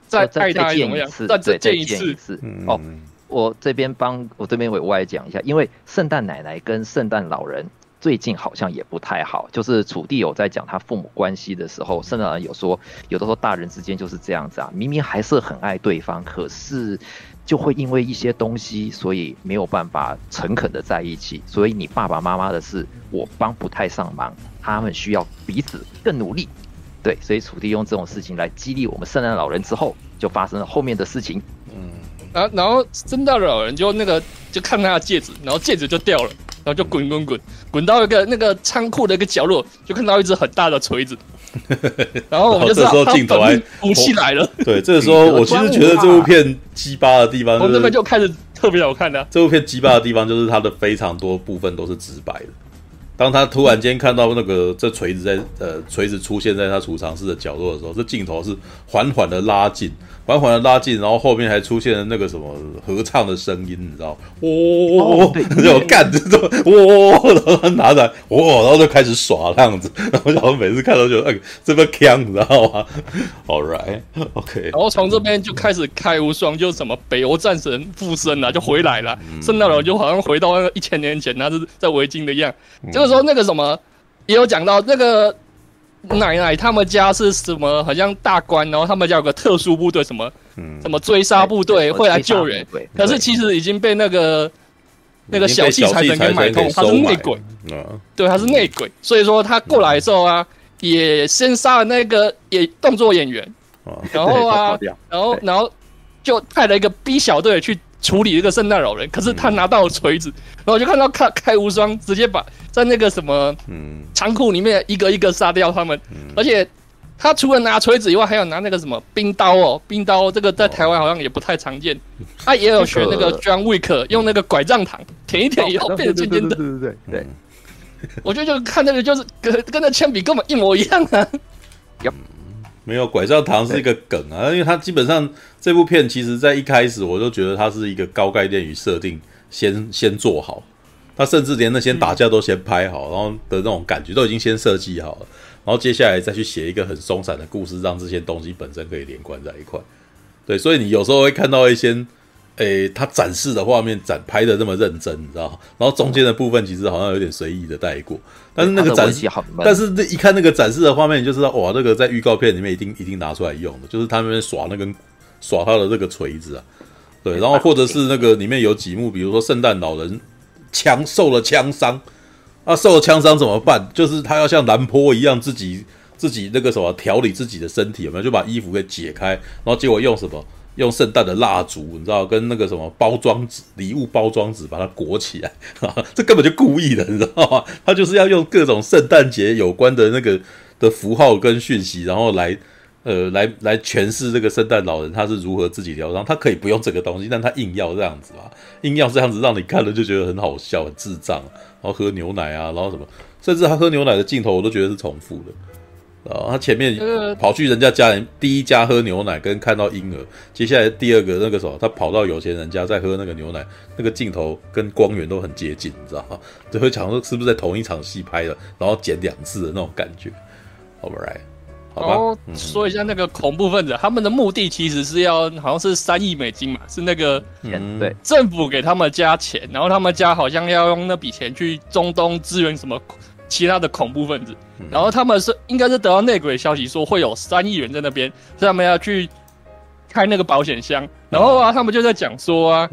Speaker 3: 再再见一次，再再见一次。
Speaker 2: 哦，我这边帮我这边委外讲一下，因为圣诞奶奶跟圣诞老人最近好像也不太好。就是楚地有在讲他父母关系的时候，圣诞老人有说，有的时候大人之间就是这样子啊，明明还是很爱对方，可是就会因为一些东西，所以没有办法诚恳的在一起。所以你爸爸妈妈的事，我帮不太上忙，他们需要彼此更努力。对，所以楚地用这种事情来激励我们圣诞老人之后，就发生了后面的事情。
Speaker 3: 嗯，然后然后圣诞老人就那个就看他的戒指，然后戒指就掉了，然后就滚滚滚滚到一个那个仓库的一个角落，就看到一只很大的锤子。然后我们就知道镜头还武器来了。
Speaker 1: 对，这个时候我其实觉得这部片鸡巴的地方，从这边
Speaker 3: 就开始特别好看的。
Speaker 1: 这部片鸡巴的地方就是它的非常多部分都是直白的。当他突然间看到那个这锤子在呃锤子出现在他储藏室的角落的时候，这镜头是缓缓的拉近，缓缓的拉近，然后后面还出现了那个什么合唱的声音，你知道？哦，就干这种哦，然后他拿着哦，然后就开始耍这样子，然 后然后每次看到就哎这么强，你知道吗？All right，OK，
Speaker 3: 然后从这边就开始开无双，就什么北欧战神附身了，就回来了，圣诞老人就好像回到那个一千年前，他是在围巾的样，这个时候那个什么，也有讲到那个奶奶他们家是什么，好像大官，然后他们家有个特殊部队，什么，什么追杀部队会来救援，可是其实已经被那个那个小气财神给买通，他是内鬼，对，他是内鬼，所以说他过来的时候啊，也先杀了那个演动作演员，然后啊，然后然后就派了一个 B 小队去处理这个圣诞老人。可是他拿到了锤子，然后就看到开开无双直接把在那个什么仓库里面一个一个杀掉他们，而且他除了拿锤子以外，还有拿那个什么冰刀哦，冰刀这个在台湾好像也不太常见。他也有学那个 John Wick 用那个拐杖糖舔一舔以后变得尖尖的，对对对对。我觉得就看那个，就是跟跟那铅笔根本一模一样啊！
Speaker 1: 嗯，没有拐杖糖是一个梗啊，因为它基本上这部片其实在一开始我就觉得它是一个高概念与设定先先做好，它甚至连那些打架都先拍好，然后的那种感觉都已经先设计好了，然后接下来再去写一个很松散的故事，让这些东西本身可以连贯在一块。对，所以你有时候会看到一些。诶，他展示的画面展拍的那么认真，你知道？然后中间的部分其实好像有点随意的带过，但是那个展示，但是那一看那个展示的画面，就知道哇，那个在预告片里面一定一定拿出来用的，就是他们耍那根耍他的这个锤子啊，对，然后或者是那个里面有几幕，比如说圣诞老人枪受了枪伤，啊，受了枪伤怎么办？就是他要像兰坡一样自己自己那个什么调理自己的身体，有没有？就把衣服给解开，然后结果用什么？用圣诞的蜡烛，你知道，跟那个什么包装纸、礼物包装纸把它裹起来，这根本就故意的，你知道吗？他就是要用各种圣诞节有关的那个的符号跟讯息，然后来呃来来诠释这个圣诞老人他是如何自己疗伤。他可以不用这个东西，但他硬要这样子啊，硬要这样子让你看了就觉得很好笑、很智障。然后喝牛奶啊，然后什么，甚至他喝牛奶的镜头我都觉得是重复的。哦，他前面跑去人家家人第一家喝牛奶，跟看到婴儿，接下来第二个那个时候，他跑到有钱人家再喝那个牛奶，那个镜头跟光源都很接近，你知道吗？就会想说是不是在同一场戏拍的，然后剪两次的那种感觉。Alright，好吧。然后
Speaker 3: 说一下那个恐怖分子，嗯、他们的目的其实是要好像是三亿美金嘛，是那
Speaker 2: 个对
Speaker 3: 政府给他们加钱，然后他们家好像要用那笔钱去中东支援什么。其他的恐怖分子，然后他们是应该是得到内鬼消息，说会有三亿元在那边，所以他们要去开那个保险箱。然后啊，他们就在讲说啊，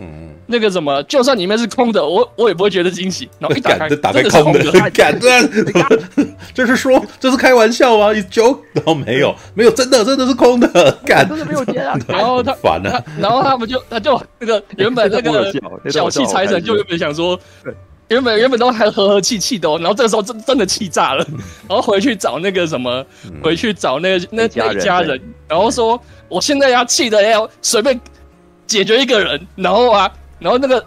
Speaker 3: 那个什么，就算里面是空的，我我也不会觉得惊喜。然后一打开，
Speaker 1: 打开空的，敢的，就是说这是开玩笑吗？一 joke，然后没有，没有，真的真的是空的，敢，
Speaker 2: 真的没有钱啊。
Speaker 3: 然后他烦了，然后他们就他就那个原本那个小气财神就原本想说。原本原本都还和和气气的，哦然后这个时候真真的气炸了，然后回去找那个什么，回去找那个那那一家人，然后说我现在要气的要随便解决一个人，然后啊，然后那个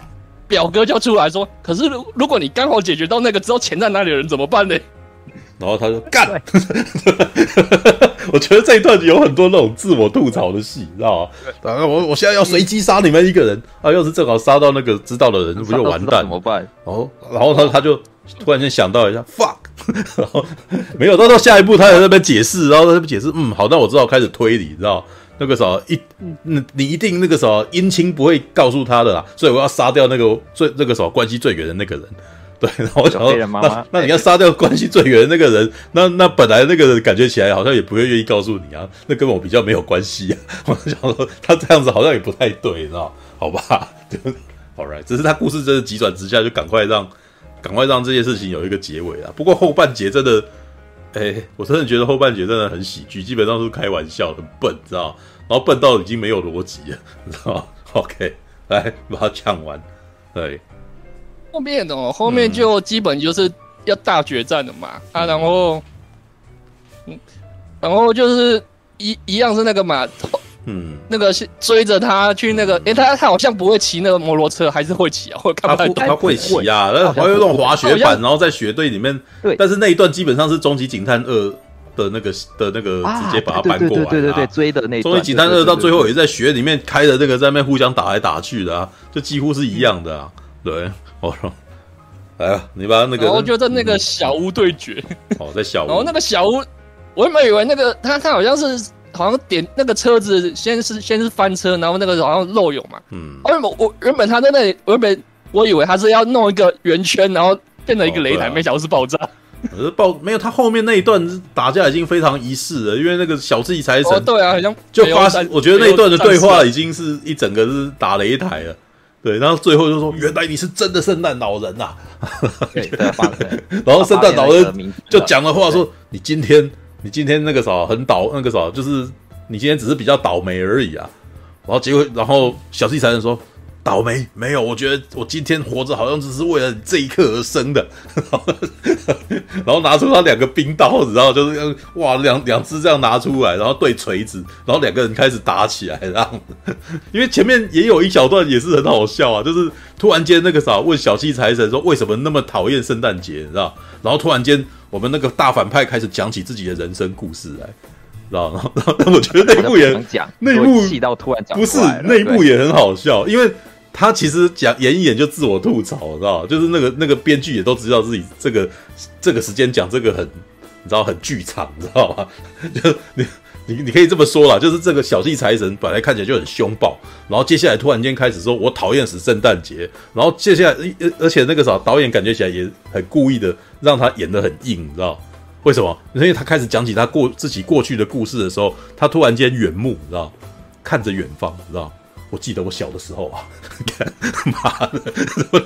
Speaker 3: 表哥就出来说，可是如如果你刚好解决到那个之后钱在哪里的人怎么办呢？
Speaker 1: 然后他就干，我觉得这一段有很多那种自我吐槽的戏，你知道吗？然后我我现在要随机杀你们一个人啊，要是正好杀到那个知道的人，不就完蛋？
Speaker 2: 怎么办？
Speaker 1: 然后然后他他就突然间想到一下，fuck，然后没有，到到下一步他在那边解释，然后在那边解释，嗯，好，那我知道开始推理，你知道那个时候一，嗯，你一定那个时候姻亲不会告诉他的啦，所以我要杀掉那个最那个时候关系最远的那个人。对，然后我想说，那那你要杀掉关系最远的那个人，那那本来那个人感觉起来好像也不会愿意告诉你啊，那跟我比较没有关系啊。我想说，他这样子好像也不太对，你知道？好吧，就 All right，只是他故事真的急转直下，就赶快让赶快让这件事情有一个结尾啊。不过后半节真的，哎，我真的觉得后半节真的很喜剧，基本上是开玩笑，很笨，知道？然后笨到已经没有逻辑了，你知道？OK，来把它讲完，对。
Speaker 3: 后面哦，后面就基本就是要大决战了嘛，嗯、啊，然后，嗯，然后就是一一样是那个嘛，嗯，那个是追着他去那个，诶、欸，他他好像不会骑那个摩托车，还是会骑啊？会看不太懂。
Speaker 1: 他会骑啊，然后还有那种滑雪板，然后在雪堆里面。对。但是那一段基本上是《终极警探二》的那个的那个直接把他搬过来，
Speaker 2: 对对对，追的那。
Speaker 1: 终极警探二到最后也在雪里面开的那个，在那边互相打来打去的啊，就几乎是一样的啊，对。哦，来啊！你把那个，
Speaker 3: 我觉得那个小屋对决，
Speaker 1: 哦，在小屋，
Speaker 3: 然后那个小屋，我原本以为那个他他好像是好像点那个车子，先是先是翻车，然后那个好像漏油嘛，嗯，我原本我原本他在那里，我原本我以为他是要弄一个圆圈，然后变成一个擂台，没想到是爆炸。
Speaker 1: 可是爆没有，他后面那一段打架已经非常仪式了，因为那个小气财神，
Speaker 3: 对啊，好像
Speaker 1: 就发生，我觉得那一段的对话已经是一整个是打擂台了。对，然后最后就说：“原来你是真的圣诞老人呐！”然后圣诞老人就讲的话说：“你今天你今天那个啥很倒，那个啥就是你今天只是比较倒霉而已啊。然后结果，然后小气才能说。倒霉没有，我觉得我今天活着好像只是为了这一刻而生的，然后拿出他两个冰刀子，然后就是哇两两只这样拿出来，然后对锤子，然后两个人开始打起来，这样。因为前面也有一小段也是很好笑啊，就是突然间那个啥问小气财神说为什么那么讨厌圣诞节，你知道？然后突然间我们那个大反派开始讲起自己的人生故事来，知道？然后但我觉得那一部也那一部气到突然讲不是那一部也很好笑，因为。他其实讲演一演就自我吐槽，知道？就是那个那个编剧也都知道自己这个这个时间讲这个很，你知道很剧场，你知道吧？就你你你可以这么说啦，就是这个小气财神本来看起来就很凶暴，然后接下来突然间开始说我讨厌死圣诞节，然后接下来而而且那个啥导演感觉起来也很故意的让他演得很硬，你知道为什么？因为他开始讲起他过自己过去的故事的时候，他突然间远目，你知道看着远方，你知道。我记得我小的时候啊，看妈的，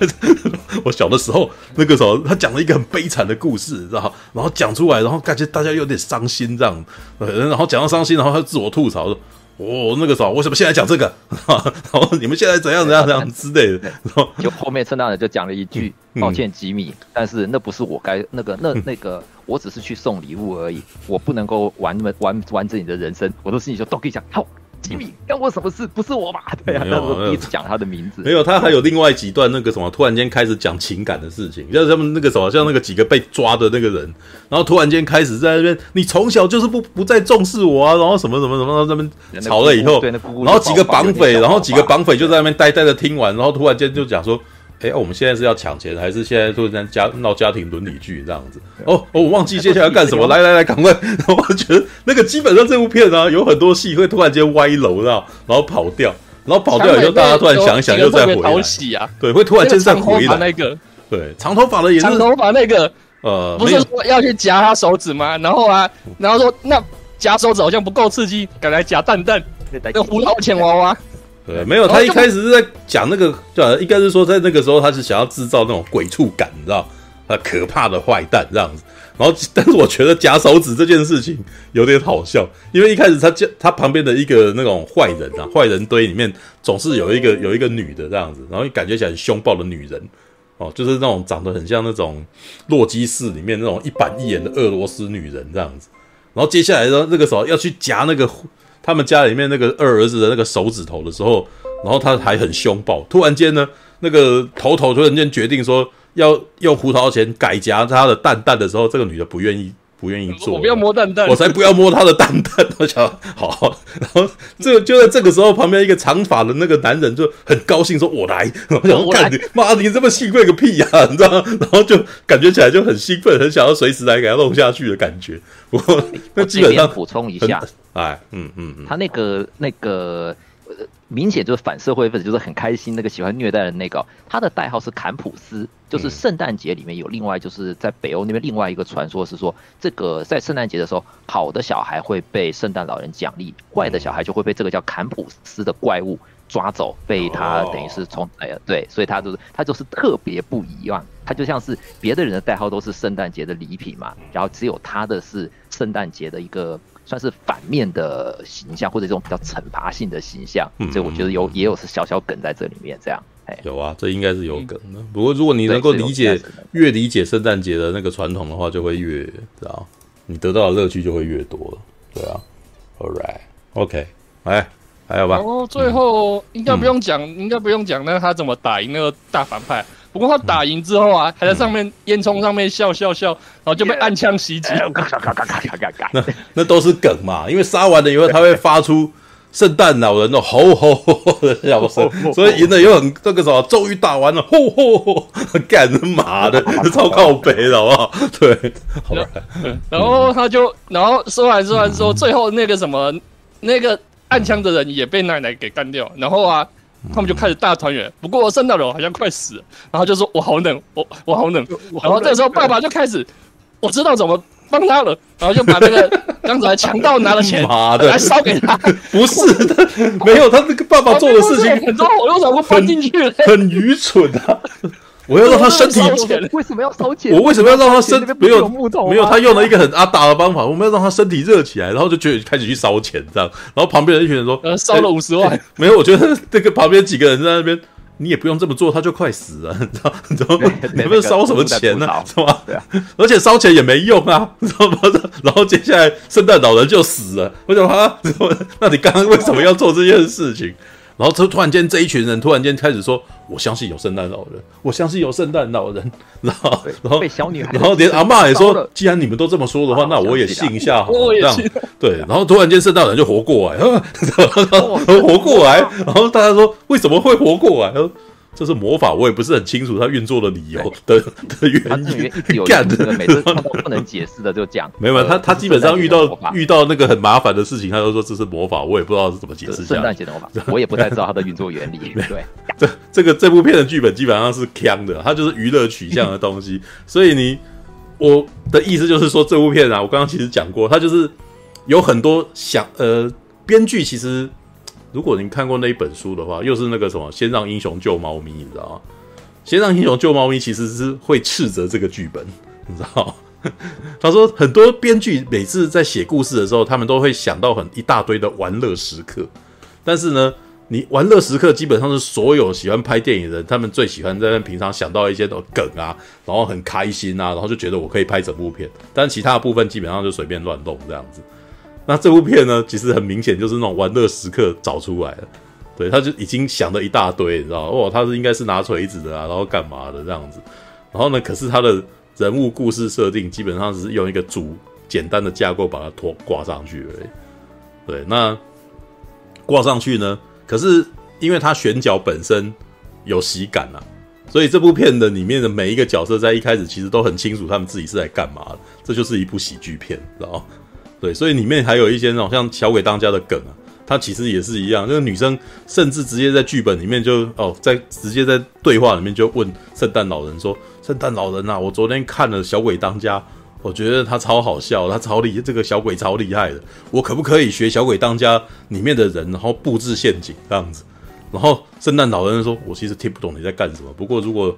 Speaker 1: 我小的时候那个时候，他讲了一个很悲惨的故事，知道？然后讲出来，然后感觉大家有点伤心这样，然后讲到伤心，然后他自我吐槽说：“哦，那个时候为什么现在讲这个？然后你们现在怎样怎样怎样之类的。”然后
Speaker 2: 就后面圣诞人就讲了一句：“抱歉，吉米，但是那不是我该那个那那个，我只是去送礼物而已，我不能够玩玩完整你的人生。”我的事情就都可以讲好。吉米，干我什么事？不是我吧？对啊，那时候第一次讲他的名字。
Speaker 1: 没有，他还有另外几段那个什么，突然间开始讲情感的事情，像他们那个什么，像那个几个被抓的那个人，然后突然间开始在那边，你从小就是不不再重视我啊，然后什么什么什么，在那边吵了以后，然后几个绑匪，然后几个绑匪就在那边呆呆的听完，然后突然间就讲说。哎、欸，我们现在是要抢钱，还是现在就在家闹家庭伦理剧这样子？哦哦，我忘记接下来要干什么，来来来，赶快！然 后我觉得那个基本上这部片啊，有很多戏会突然间歪楼，然后跑掉，然后跑掉以后，大家突然想一想，又再回来。啊、对，会突然间再回来。
Speaker 3: 那个
Speaker 1: 对，长头发的也是。
Speaker 3: 长头发那个，呃，不是说要去夹他手指吗？然后啊，然后说那夹手指好像不够刺激，赶来夹蛋蛋，那胡桃钳娃娃。
Speaker 1: 对，没有，他一开始是在讲那个，对，应该是说在那个时候他是想要制造那种鬼畜感，你知道，他可怕的坏蛋这样子。然后，但是我觉得夹手指这件事情有点好笑，因为一开始他叫他旁边的一个那种坏人啊，坏人堆里面总是有一个有一个女的这样子，然后感觉起来很凶暴的女人哦，就是那种长得很像那种洛基寺里面那种一板一眼的俄罗斯女人这样子。然后接下来呢，那个时候要去夹那个。他们家里面那个二儿子的那个手指头的时候，然后他还很凶暴。突然间呢，那个头头突然间决定说要用胡桃钳改夹他的蛋蛋的时候，这个女的不愿意，不愿意做。
Speaker 3: 我不要摸蛋蛋，
Speaker 1: 我才不要摸他的蛋蛋。我想好，然后这个就在这个时候，旁边一个长发的那个男人就很高兴说：“我来。”我想干你妈，你这么兴奋个屁呀，啊，你知道吗？然后就感觉起来就很兴奋，很想要随时来给他弄下去的感觉。我那基本上
Speaker 2: 补充一下。
Speaker 1: 哎，嗯嗯嗯，
Speaker 2: 他那个那个，明显就是反社会分子，就是很开心那个喜欢虐待的那个，他的代号是坎普斯，就是圣诞节里面有另外就是在北欧那边另外一个传说是说，这个在圣诞节的时候，好的小孩会被圣诞老人奖励，坏的小孩就会被这个叫坎普斯的怪物抓走，被他等于是从哎呀对，所以他就是他就是特别不一样，他就像是别的人的代号都是圣诞节的礼品嘛，然后只有他的是圣诞节的一个。算是反面的形象，或者这种比较惩罚性的形象，嗯、所以我觉得有也有是小小梗在这里面，这样。
Speaker 1: 有啊，这应该是有梗的。嗯、不过如果你能够理解越理解圣诞节的那个传统的话，就会越知道你得到的乐趣就会越多了。对啊，All right，OK，、okay, 来还有吧？
Speaker 3: 然后最后应该不用讲，嗯、应该不用讲，那他怎么打赢那个大反派？不过他打赢之后啊，还在上面烟囱上面笑笑笑，然后就被暗枪袭击。
Speaker 1: 那那都是梗嘛，因为杀完了以后他会发出圣诞老人的吼吼吼的笑声，所以赢了又很这个什么，终于打完了，吼吼吼，干嘛的？超靠北的好不好？对，好吧。
Speaker 3: 然后他就，然后说完说完说，最后那个什么，那个暗枪的人也被奶奶给干掉，然后啊。他们就开始大团圆，不过圣诞老人好像快死了，然后就说：“我好冷，我我好冷。”然后这时候爸爸就开始，我知道怎么帮他了，然后就把那个 刚才强盗拿的钱来烧给他。
Speaker 1: 不是的，没有他这个爸爸做的事情
Speaker 3: 很多，我又怎么翻进去了？
Speaker 1: 很愚蠢啊！我要让他身体
Speaker 2: 为什么要烧钱？
Speaker 1: 我为什么要让他身没有
Speaker 2: 木头？
Speaker 1: 没有，他用了一个很阿达的方法，我们要让他身体热起来，然后就觉得开始去烧钱这样。然后旁边的一群人说：“
Speaker 3: 呃，烧了五十万。”
Speaker 1: 没有，我觉得这个旁边几个人在那边。你也不用这么做，他就快死了，你知道？你知道吗？你们烧什么钱呢？是吧？对啊，而且烧钱也没用啊，你知道吗？然后接下来圣诞老人就死了，为什么啊？那你刚刚为什么要做这件事情？然后突突然间，这一群人突然间开始说：“我相信有圣诞老人，我相信有圣诞老人。”然后，然后
Speaker 2: 被小女孩，
Speaker 1: 然后连阿嬷也说：“既然你们都这么说的话，那我也信一下好了。”这样对。然后突然间，圣诞老人就活过来，活过来。然后大家说：“为什么会活过来？”这是魔法，我也不是很清楚它运作的理由的的原因。
Speaker 2: 干的，每次看到不能解释的就讲。
Speaker 1: 没有，他他基本上遇到遇到那个很麻烦的事情，他就说这是魔法，我也不知道是怎么解释。
Speaker 2: 圣诞节的魔法，我也不太知道它的运作原理。对，
Speaker 1: 这这个这部片的剧本基本上是锵的，它就是娱乐取向的东西。所以你我的意思就是说，这部片啊，我刚刚其实讲过，它就是有很多想呃，编剧其实。如果你看过那一本书的话，又是那个什么“先让英雄救猫咪”，你知道吗？“先让英雄救猫咪”其实是会斥责这个剧本，你知道吗？他说很多编剧每次在写故事的时候，他们都会想到很一大堆的玩乐时刻。但是呢，你玩乐时刻基本上是所有喜欢拍电影的人，他们最喜欢在那平常想到一些的梗啊，然后很开心啊，然后就觉得我可以拍整部片。但其他的部分基本上就随便乱弄这样子。那这部片呢，其实很明显就是那种玩乐时刻找出来了，对，他就已经想了一大堆，你知道？哦，他是应该是拿锤子的啊，然后干嘛的这样子，然后呢，可是他的人物故事设定基本上只是用一个主简单的架构把它拖挂上去而已，对，那挂上去呢，可是因为他选角本身有喜感啊，所以这部片的里面的每一个角色在一开始其实都很清楚他们自己是在干嘛的，这就是一部喜剧片，知道吗？对，所以里面还有一些那种像小鬼当家的梗啊，他其实也是一样。那个女生甚至直接在剧本里面就哦，在直接在对话里面就问圣诞老人说：“圣诞老人啊，我昨天看了小鬼当家，我觉得他超好笑，他超厉，这个小鬼超厉害的，我可不可以学小鬼当家里面的人，然后布置陷阱这样子？”然后圣诞老人说：“我其实听不懂你在干什么，不过如果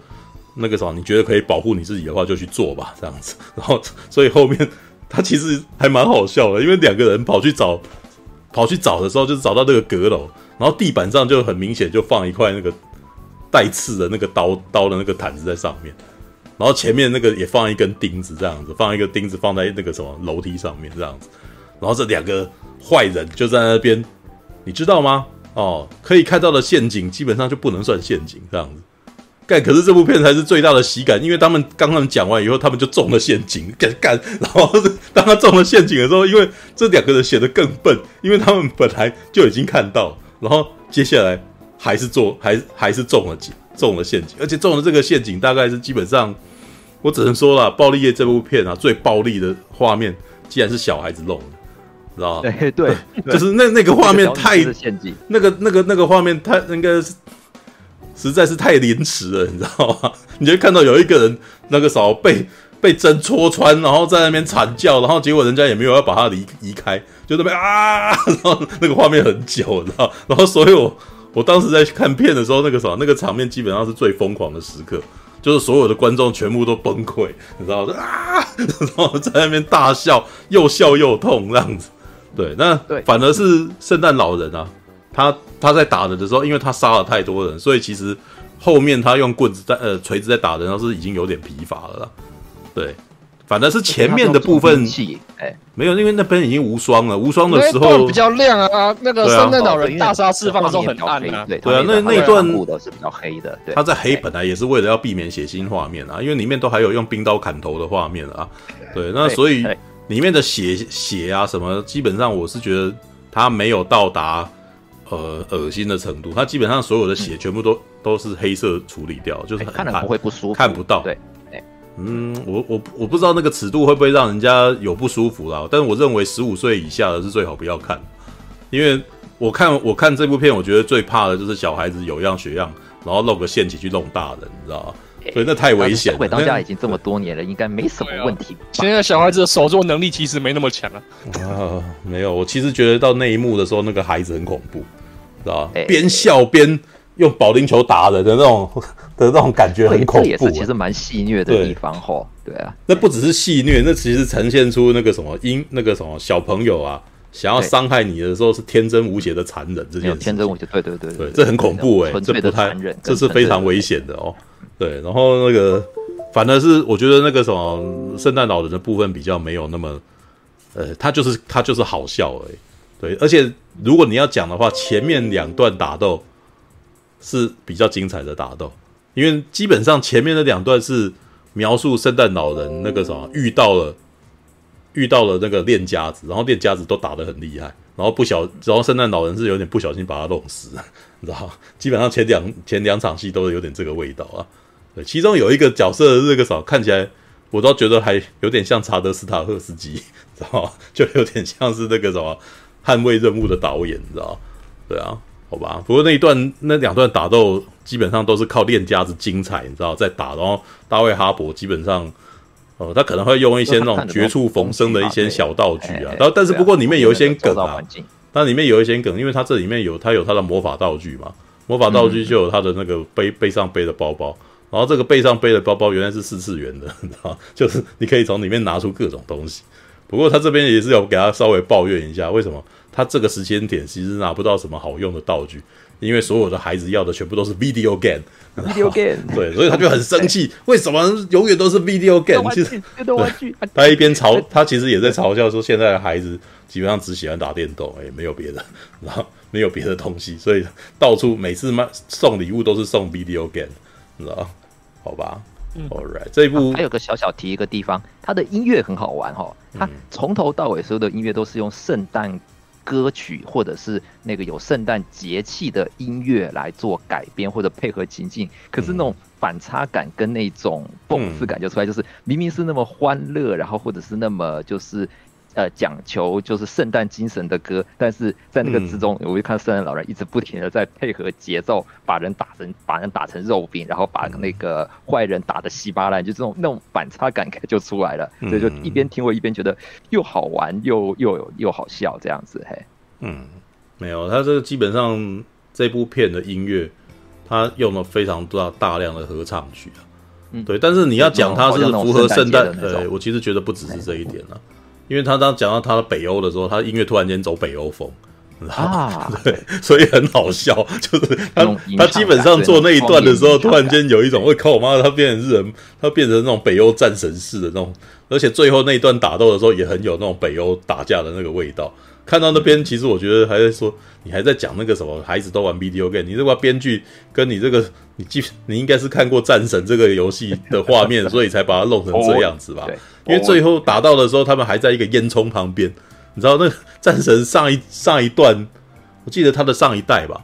Speaker 1: 那个啥你觉得可以保护你自己的话，就去做吧，这样子。”然后所以后面。他其实还蛮好笑的，因为两个人跑去找，跑去找的时候，就是找到那个阁楼，然后地板上就很明显就放一块那个带刺的那个刀刀的那个毯子在上面，然后前面那个也放一根钉子这样子，放一个钉子放在那个什么楼梯上面这样子，然后这两个坏人就在那边，你知道吗？哦，可以看到的陷阱基本上就不能算陷阱这样子。干，可是这部片才是最大的喜感，因为他们刚刚讲完以后，他们就中了陷阱，干干，然后当他中了陷阱的时候，因为这两个人显得更笨，因为他们本来就已经看到，然后接下来还是做，还还是中了中了陷阱，而且中了这个陷阱，大概是基本上，我只能说了，《暴力夜》这部片啊，最暴力的画面，既然是小孩子弄的，知道吗？
Speaker 2: 对对，
Speaker 1: 就是那那个画面太那个那个那个画面太应该是。实在是太廉耻了，你知道吗？你就看到有一个人那个时被被针戳穿，然后在那边惨叫，然后结果人家也没有要把他离移开，就那边啊，然后那个画面很久，你知道？然后所以我我当时在看片的时候，那个什么那个场面基本上是最疯狂的时刻，就是所有的观众全部都崩溃，你知道吗？啊，然后在那边大笑，又笑又痛这样子。对，那反而是圣诞老人啊。他他在打人的时候，因为他杀了太多人，所以其实后面他用棍子在呃锤子在打人，然后是已经有点疲乏了啦。对，反正是前面的部分，哎，没有，因为那边已经无双了。无双的时候
Speaker 3: 比较亮啊，那个圣诞老人大杀四方的时候很暗啊。
Speaker 2: 对
Speaker 1: 啊，那那一段
Speaker 2: 是比较黑的。对，
Speaker 1: 他在黑本来也是为了要避免血腥画面啊，因为里面都还有用冰刀砍头的画面啊。对，那所以里面的血血啊什么，基本上我是觉得他没有到达。呃，恶心的程度，它基本上所有的血全部都、嗯、都是黑色处理掉，就是很
Speaker 2: 看了不会不舒服，
Speaker 1: 看不到。
Speaker 2: 对，
Speaker 1: 嗯，我我我不知道那个尺度会不会让人家有不舒服啦，但是我认为十五岁以下的是最好不要看，因为我看我看这部片，我觉得最怕的就是小孩子有样学样，然后露个陷阱去弄大人，你知道吗？所以那太危险了。
Speaker 2: 鬼当家已经这么多年了，应该没什么问题。
Speaker 3: 现在小孩子的手作能力其实没那么强啊。
Speaker 1: 啊，没有，我其实觉得到那一幕的时候，那个孩子很恐怖，知道吧？边笑边用保龄球打人的那种 的那种感觉很恐怖，
Speaker 2: 也是其实蛮戏虐的地方吼。对啊，
Speaker 1: 那不只是戏虐，那其实呈现出那个什么因那个什么小朋友啊，想要伤害你的时候是天真无邪的残忍，这件事
Speaker 2: 天真无邪，对对对
Speaker 1: 对，这很恐怖哎，这不太，这是非常危险的哦。对，然后那个反而是我觉得那个什么圣诞老人的部分比较没有那么，呃，他就是他就是好笑而已。对，而且如果你要讲的话，前面两段打斗是比较精彩的打斗，因为基本上前面的两段是。描述圣诞老人那个什么遇到了遇到了那个练家子，然后练家子都打得很厉害，然后不小，然后圣诞老人是有点不小心把他弄死，你知道？基本上前两前两场戏都有点这个味道啊。对，其中有一个角色那个什么看起来我倒觉得还有点像查德斯塔赫斯基，知道吗？就有点像是那个什么 捍卫任务的导演，你知道？对啊。好吧，不过那一段那两段打斗基本上都是靠练家子精彩，你知道在打，然后大卫哈伯基本上，呃，他可能会用一些那种绝处逢生的一些小道具啊，然后但是不过里面有一些梗啊，那里面有一些梗，因为它这里面有它有它的魔法道具嘛，魔法道具就有它的那个背背上背的包包，然后这个背上背的包包原来是四次元的，你知道，就是你可以从里面拿出各种东西。不过他这边也是要给他稍微抱怨一下，为什么？他这个时间点其实拿不到什么好用的道具，因为所有的孩子要的全部都是 video game，video
Speaker 2: game，
Speaker 1: 对，所以他就很生气，为什么永远都是 video game？其实，他一边嘲，他其实也在嘲笑说，现在的孩子基本上只喜欢打电动，哎，没有别的，然后没有别的东西，所以到处每次卖送礼物都是送 video game，你知道？好吧。嗯，All right，这一部
Speaker 2: 还有个小小提一个地方，它的音乐很好玩哈，它从头到尾所有的音乐都是用圣诞歌曲或者是那个有圣诞节气的音乐来做改编或者配合情境，可是那种反差感跟那种讽刺感就出来，就是明明是那么欢乐，然后或者是那么就是。呃，讲求就是圣诞精神的歌，但是在那个之中，嗯、我就看圣诞老人一直不停的在配合节奏，把人打成把人打成肉饼，然后把那个坏人打的稀巴烂，就这种那种反差感就出来了。嗯、所以就一边听我一边觉得又好玩又又又好笑这样子。嘿，
Speaker 1: 嗯，没有，他这个基本上这部片的音乐，他用了非常大大量的合唱曲啊。嗯，对，但是你要讲它是符合圣诞，对我其实觉得不只是这一点啊。因为他当讲到他的北欧的时候，他音乐突然间走北欧风，啊，对，所以很好笑，就是他他基本上做那一段的时候，突然间有一种，我靠，我妈，他变成日人，他变成那种北欧战神式的那种，而且最后那一段打斗的时候也很有那种北欧打架的那个味道。看到那边，其实我觉得还在说，你还在讲那个什么孩子都玩 video game，你这个编剧跟你这个你记，你应该是看过战神这个游戏的画面，所以才把它弄成这样子吧。因为最后打到的时候，他们还在一个烟囱旁边，你知道那个战神上一上一段，我记得他的上一代吧，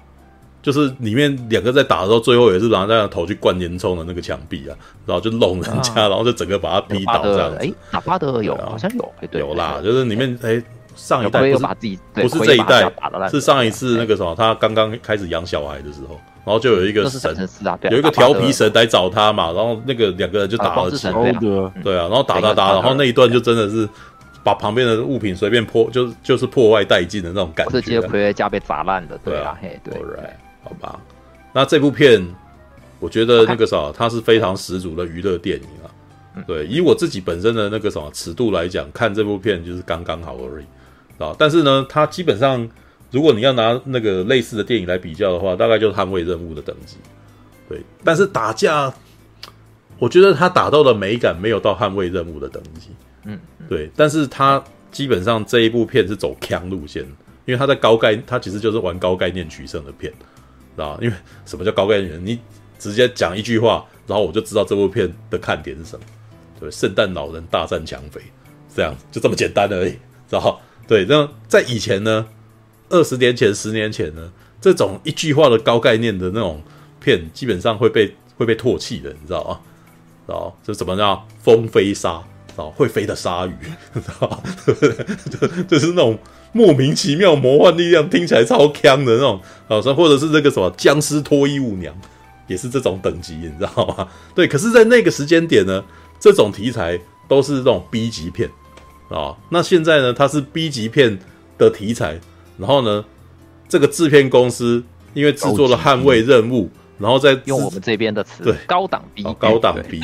Speaker 1: 就是里面两个在打的时候，最后也是拿那个头去灌烟囱的那个墙壁啊，然后就弄人家，然后就整个把他逼倒这样子。
Speaker 2: 哎，打巴德有，好像有，
Speaker 1: 有啦，就是里面哎上一代不是不是这一代，是上一次那个什么，他刚刚开始养小孩的时候。然后就有一个神，有一个调皮神来找他嘛，然后那个两个人就打了起来，对啊，然后打打打，然后那一段就真的是把旁边的物品随便破，就是就是破坏殆尽的那种感觉，
Speaker 2: 直接傀儡家被砸烂的，对啊，嘿，对，
Speaker 1: 好吧，那这部片我觉得那个啥，它是非常十足的娱乐电影啊，对，以我自己本身的那个什么尺度来讲，看这部片就是刚刚好而已啊，但是呢，它基本上。如果你要拿那个类似的电影来比较的话，大概就是《捍卫任务》的等级，对。但是打架，我觉得他打斗的美感没有到《捍卫任务》的等级，嗯，对。但是他基本上这一部片是走强路线，因为他在高概，他其实就是玩高概念取胜的片，知道？因为什么叫高概念？你直接讲一句话，然后我就知道这部片的看点是什么。对，圣诞老人大战抢匪，这样就这么简单而已，知道？对，那在以前呢？二十年前、十年前呢，这种一句话的高概念的那种片，基本上会被会被唾弃的，你知道吗？知道就怎么叫风飞沙，道会飞的鲨鱼，知道 就就是那种莫名其妙魔幻力量，听起来超强的那种，好像或者是这个什么僵尸脱衣舞娘，也是这种等级，你知道吗？对，可是，在那个时间点呢，这种题材都是这种 B 级片啊。那现在呢，它是 B 级片的题材。然后呢，这个制片公司因为制作了捍卫任务，然后再
Speaker 2: 用我们这边的词，
Speaker 1: 对，
Speaker 2: 高档 B，
Speaker 1: 高档 B，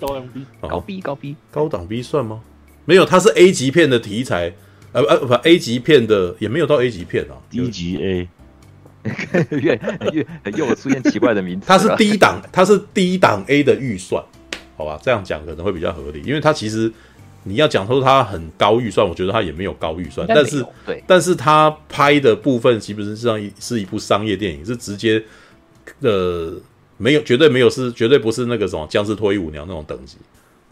Speaker 3: 高档 B，
Speaker 2: 高 B 高 B，
Speaker 1: 高档 B 算吗？没有，它是 A 级片的题材，呃呃不，A 级片的也没有到 A 级片啊
Speaker 6: ，D 级 A，
Speaker 2: 越越 又出现奇怪的名字，
Speaker 1: 它是低档，它是低档 A 的预算，好吧，这样讲可能会比较合理，因为它其实。你要讲说它很高预算，我觉得它也没有高预算，但是，
Speaker 2: 对，
Speaker 1: 但是它拍的部分基本上一是一部商业电影，是直接，呃，没有绝对没有是绝对不是那个什么僵尸脱衣舞娘那种等级，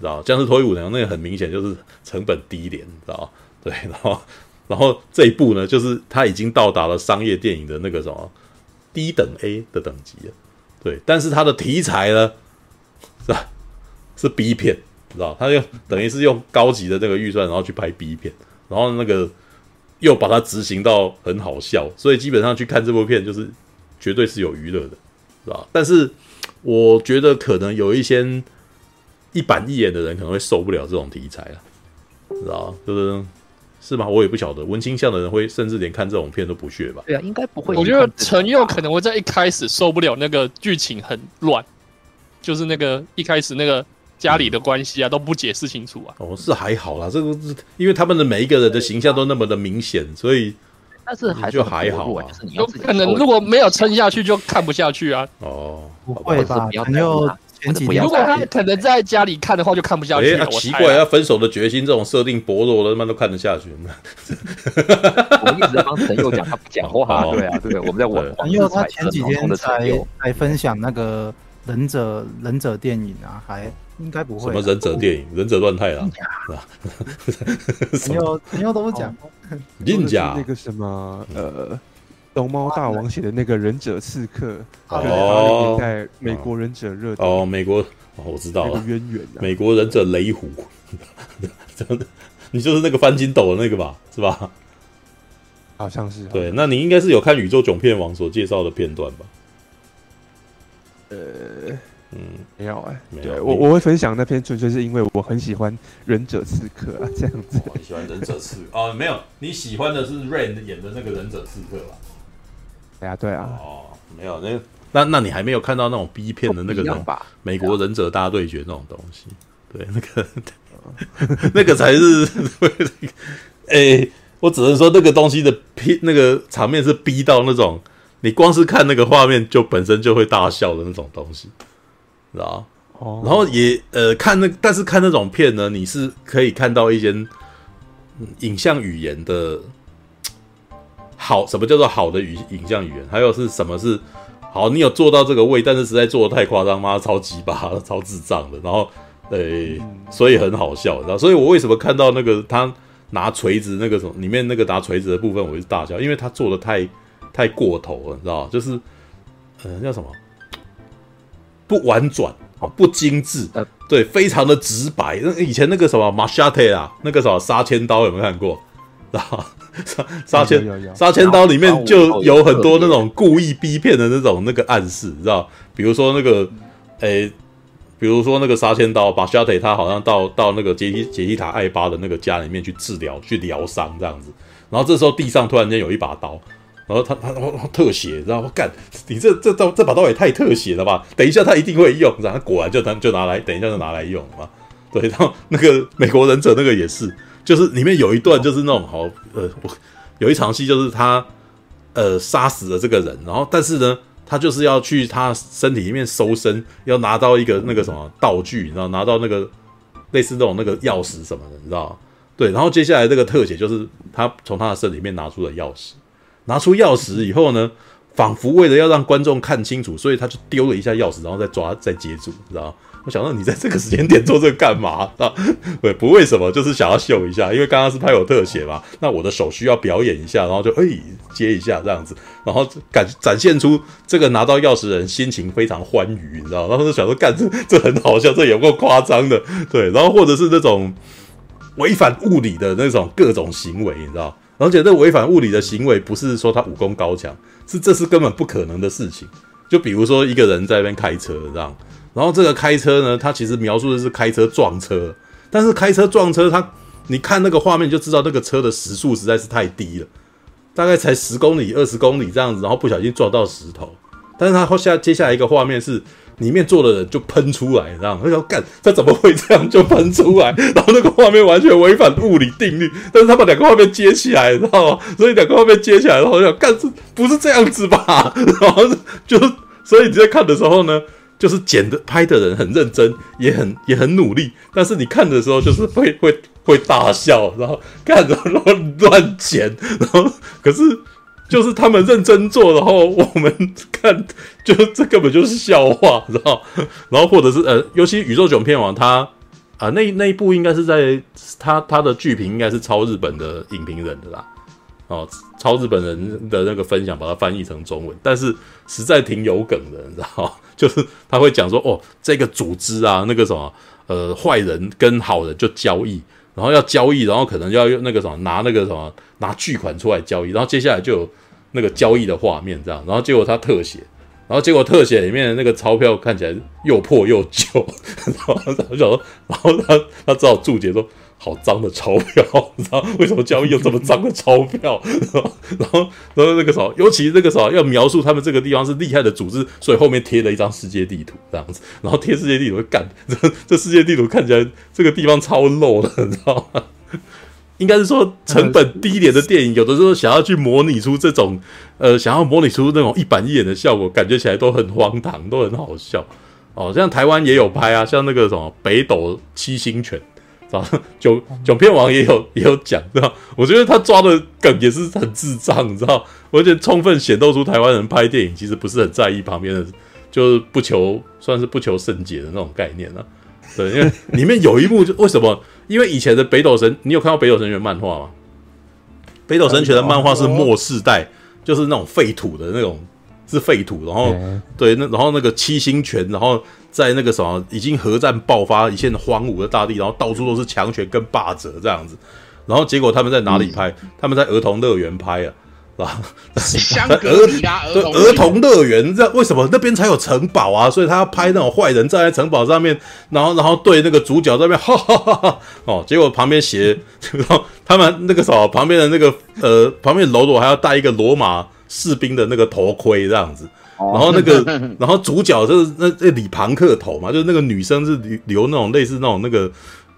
Speaker 1: 知道？僵尸脱衣舞娘那个很明显就是成本低廉，知道？对，然后，然后这一部呢，就是他已经到达了商业电影的那个什么低等 A 的等级了，对，但是他的题材呢，是吧？是 B 片。知道，他就等于是用高级的这个预算，然后去拍 B 片，然后那个又把它执行到很好笑，所以基本上去看这部片就是绝对是有娱乐的，知道？但是我觉得可能有一些一板一眼的人可能会受不了这种题材啊，知道？就是是吗？我也不晓得，文青向的人会甚至连看这种片都不屑吧？
Speaker 2: 对啊，应该不会。
Speaker 3: 我觉得陈佑可能会在一开始受不了那个剧情很乱，就是那个一开始那个。家里的关系啊都不解释清楚啊。
Speaker 1: 哦，是还好啦，这个是因为他们的每一个人的形象都那么的明显，所以
Speaker 2: 但是还
Speaker 1: 就还好啊。
Speaker 3: 有可能如果没有撑下去就看不下去啊。
Speaker 1: 哦，
Speaker 5: 不会吧？朋友前几天
Speaker 3: 如果他可能在家里看的话就看不下去。
Speaker 1: 哎，奇怪，要分手的决心这种设定薄弱的他妈都看得下去。
Speaker 2: 我们一直在帮陈佑讲，他不讲话。对啊，对，我们在玩。
Speaker 5: 陈佑他前几天才才分享那个忍者忍者电影啊，还。应该不会。
Speaker 1: 什么忍者电影？忍者乱太郎是吧？
Speaker 5: 朋友朋友都不讲。
Speaker 1: 忍者
Speaker 7: 那个什么呃，龙猫大王写的那个忍者刺客
Speaker 1: 哦，
Speaker 7: 在美国忍者热
Speaker 1: 哦，美国哦，我知道了。
Speaker 7: 渊源
Speaker 1: 美国忍者雷虎，真的，你就是那个翻筋斗的那个吧？是吧？
Speaker 7: 好像是。
Speaker 1: 对，那你应该是有看宇宙囧片网所介绍的片段吧？
Speaker 7: 呃。嗯，没有哎、欸，对我我会分享那篇，纯粹是因为我很喜欢忍者刺客啊，这样子。
Speaker 1: 我、哦、喜欢忍者刺客哦，没有，你喜欢的是 Rain 演的那个忍者刺客吧？
Speaker 7: 对啊，对啊。
Speaker 1: 哦，没有，那那那你还没有看到那种 B 片的那个吧？美国忍者大对决那种东西，对，那个 那个才是，哎、欸，我只能说那个东西的 P 那个场面是逼到那种，你光是看那个画面就本身就会大笑的那种东西。知道，然后也呃看那，但是看那种片呢，你是可以看到一些影像语言的好，什么叫做好的语影像语言？还有是什么是好？你有做到这个位，但是实在做的太夸张吗？超级巴，超智障的。然后呃，所以很好笑，然后所以我为什么看到那个他拿锤子那个什么里面那个拿锤子的部分，我就大笑，因为他做的太太过头了，你知道就是呃叫什么？不婉转啊，不精致，对，非常的直白。那以前那个什么马夏特啊，那个什么杀千刀有没有看过？啊，杀杀千杀千刀里面就有很多那种故意逼骗的那种那个暗示，知道？比如说那个，诶、欸，比如说那个杀千刀，马夏特他好像到到那个杰西杰西塔艾巴的那个家里面去治疗去疗伤这样子，然后这时候地上突然间有一把刀。然后他他他特写，然后干，你这这刀这把刀也太特写了吧？等一下他一定会用，然后果然就拿就拿来，等一下就拿来用嘛。对，然后那个美国忍者那个也是，就是里面有一段就是那种好呃，有一场戏就是他呃杀死了这个人，然后但是呢，他就是要去他身体里面搜身，要拿到一个那个什么道具，然后拿到那个类似那种那个钥匙什么的，你知道？对，然后接下来这个特写就是他从他的身里面拿出了钥匙。拿出钥匙以后呢，仿佛为了要让观众看清楚，所以他就丢了一下钥匙，然后再抓再接住，知道？我想到你在这个时间点做这个干嘛啊？对，不为什么，就是想要秀一下，因为刚刚是拍有特写嘛，那我的手需要表演一下，然后就哎接一下这样子，然后感展现出这个拿到钥匙人心情非常欢愉，你知道？然后就想说干这这很好笑，这有够夸张的，对，然后或者是那种违反物理的那种各种行为，你知道。而且这违反物理的行为不是说他武功高强，是这是根本不可能的事情。就比如说一个人在那边开车这样，然后这个开车呢，他其实描述的是开车撞车，但是开车撞车他，你看那个画面就知道那个车的时速实在是太低了，大概才十公里、二十公里这样子，然后不小心撞到石头。但是他后下接下来一个画面是里面坐的人就喷出来，这样他说干，他怎么会这样就喷出来？然后那个画面完全违反物理定律，但是他把两个画面接起来，你知道吗？所以两个画面接起来，然后我想干，是不是这样子吧？然后就所以你在看的时候呢，就是剪的拍的人很认真，也很也很努力，但是你看的时候就是会会会大笑，然后看着乱乱剪，然后可是。就是他们认真做，然后我们看，就这根本就是笑话，知道？然后或者是呃，尤其宇宙囧片王他啊、那那一部应该是在他他的剧评应该是抄日本的影评人的啦，哦，抄日本人的那个分享，把它翻译成中文，但是实在挺有梗的，你知道？就是他会讲说，哦，这个组织啊，那个什么，呃，坏人跟好人就交易。然后要交易，然后可能要用那个什么拿那个什么拿巨款出来交易，然后接下来就有那个交易的画面这样，然后结果他特写，然后结果特写里面的那个钞票看起来又破又旧，然后然后然后他他只好注解说。好脏的钞票，你知道为什么交易有这么脏的钞票？然后，然后，然后那个时候，尤其那个时候要描述他们这个地方是厉害的组织，所以后面贴了一张世界地图这样子。然后贴世界地图，干 这这世界地图看起来这个地方超 low 的，你知道吗？应该是说成本低廉的电影，有的时候想要去模拟出这种呃，想要模拟出那种一板一眼的效果，感觉起来都很荒唐，都很好笑。哦，像台湾也有拍啊，像那个什么北斗七星拳。囧囧片王也有也有讲，知道？我觉得他抓的梗也是很智障，你知道？而且充分显露出台湾人拍电影其实不是很在意旁边的，就是不求算是不求甚解的那种概念啊。对，因为里面有一幕就为什么？因为以前的北斗神，你有看到北斗神拳漫画吗？北斗神拳的漫画是末世代，就是那种废土的那种，是废土，然后对，那然后那个七星拳，然后。在那个什么，已经核战爆发，一片荒芜的大地，然后到处都是强权跟霸者这样子，然后结果他们在哪里拍？嗯、他们在儿童乐园拍啊，是吧？
Speaker 4: 香格里拉儿童
Speaker 1: 儿童乐园，这为什么那边才有城堡啊？所以他要拍那种坏人站在城堡上面，然后然后对那个主角那边哈哈哈哈哦，结果旁边写，然后他们那个什么旁边的那个呃旁边的喽啰还要戴一个罗马士兵的那个头盔这样子。然后那个，然后主角就是那那李庞克头嘛，就是那个女生是留留那种类似那种那个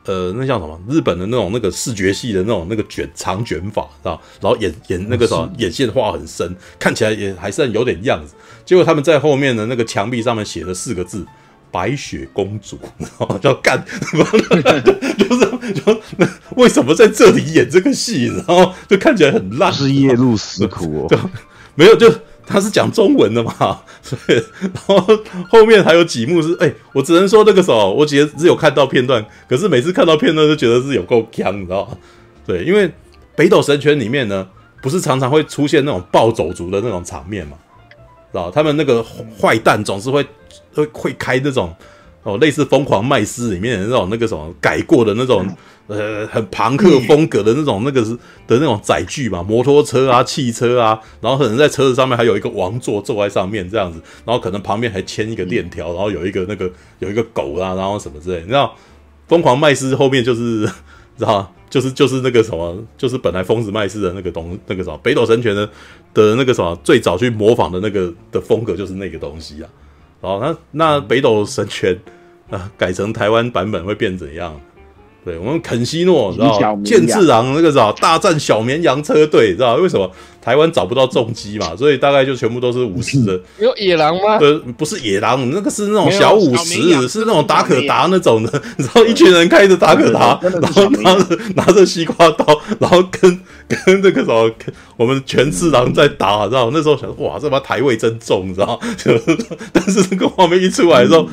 Speaker 1: 呃，那叫什么？日本的那种那个视觉系的那种那个卷长卷发，知道？然后眼眼那个什么眼线画很深，看起来也还算有点样子。结果他们在后面的那个墙壁上面写了四个字：“白雪公主”，然后叫干，就是就那为什么在这里演这个戏？然后就看起来很烂，
Speaker 2: 是夜路思苦哦，
Speaker 1: 就没有就。他是讲中文的嘛，所以然后后面还有几幕是，哎、我只能说那个时候，我其实只有看到片段，可是每次看到片段都觉得是有够强，你知道吗？对，因为北斗神拳里面呢，不是常常会出现那种暴走族的那种场面嘛，知道他们那个坏蛋总是会会会开那种哦，类似疯狂麦斯里面的那种那个什么改过的那种。呃，很朋克风格的那种，那个是的那种载具嘛，摩托车啊，汽车啊，然后可能在车子上面还有一个王座坐在上面这样子，然后可能旁边还牵一个链条，然后有一个那个有一个狗啊，然后什么之类，你知道，疯狂麦斯后面就是，知道，就是就是那个什么，就是本来疯子麦斯的那个东那个什么北斗神拳的的那个什么最早去模仿的那个的风格就是那个东西啊，然后，那那北斗神拳啊改成台湾版本会变怎样？对，我们肯西诺，知道健次郎那个知道大战小绵羊车队，知道为什么台湾找不到重机嘛？所以大概就全部都是武士的。
Speaker 3: 有野狼吗？
Speaker 1: 呃，不是野狼，那个是那种小武士，是那种达可达那种的。然后一群人开着达可达，然后拿着拿着西瓜刀，然后跟跟那个什么，我们全次郎在打，知道那时候想，哇，这把台位真重，知道？但是那个画面一出来的时候。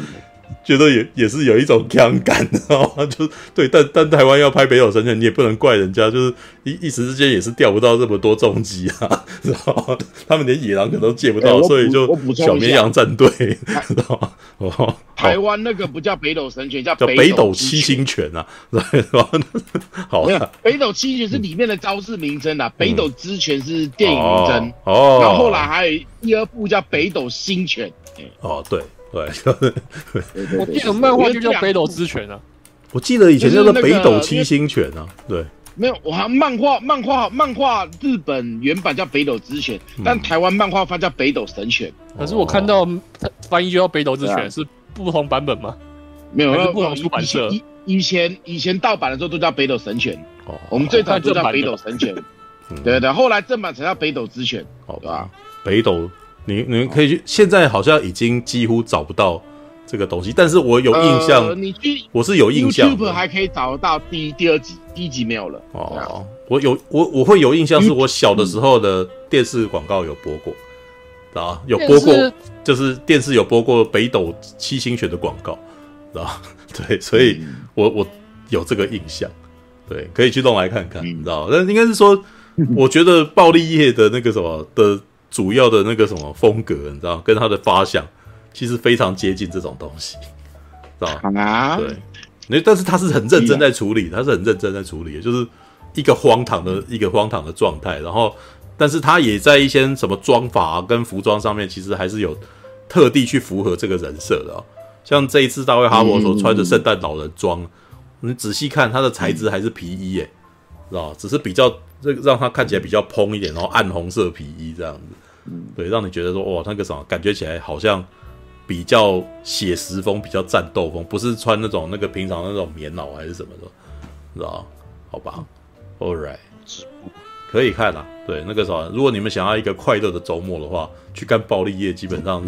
Speaker 1: 觉得也也是有一种强感，知道吗？就对，但但台湾要拍北斗神拳，你也不能怪人家，就是一一时之间也是钓不到这么多重击啊，知道吗？他们连野狼可能都借不到，欸、所以就小绵羊战队，知道吗？哦，
Speaker 4: 台湾那个不叫北斗神拳，叫
Speaker 1: 北斗，叫北斗七星拳啊，是吧？好啊，
Speaker 4: 北斗七星拳是里面的招式名称啊，嗯、北斗之拳是电影名称哦，然后后来还有第二部叫北斗星拳，
Speaker 1: 哦，对。对，
Speaker 3: 我记得漫画就叫《北斗之拳》啊。
Speaker 1: 我记得以前叫做《北斗七星拳》啊。对，
Speaker 4: 没有，我好像漫画漫画漫画日本原版叫《北斗之拳》，但台湾漫画翻叫《北斗神拳》。
Speaker 3: 可是我看到翻译就叫《北斗之拳》，是不同版本吗？
Speaker 4: 没有，
Speaker 3: 不同出版社。
Speaker 4: 以以前以前盗版的时候都叫《北斗神拳》，哦，我们最早就叫《北斗神拳》。对对，后来正版才叫《北斗之拳》，
Speaker 1: 好吧？北斗，你你们可以去，现在好像已经几乎找不到。这个东西，但是我有印象，呃、
Speaker 4: 你去
Speaker 1: 我是有印象
Speaker 4: ，YouTube 还可以找得到第第二集，第一集没有了。哦，
Speaker 1: 我有我我会有印象，是我小的时候的电视广告有播过，啊、嗯，有播过，就是电视有播过北斗七星拳的广告，啊，对，所以我我有这个印象，对，可以去弄来看看，你知道，但应该是说，我觉得暴力业的那个什么的主要的那个什么风格，你知道，跟他的发想。其实非常接近这种东西，知道吗？对，那但是他是很认真在处理，他是很认真在处理，就是一个荒唐的一个荒唐的状态。然后，但是他也在一些什么妆法跟服装上面，其实还是有特地去符合这个人设的。像这一次大卫哈伯所穿的圣诞老人装，你仔细看，它的材质还是皮衣，耶，知道只是比较这让它看起来比较蓬一点，然后暗红色皮衣这样子，对，让你觉得说哇，那个什么感觉起来好像。比较写实风，比较战斗风，不是穿那种那个平常那种棉袄还是什么的，知道？好吧，All right，可以看啦。对，那个啥，如果你们想要一个快乐的周末的话，去看暴力夜，基本上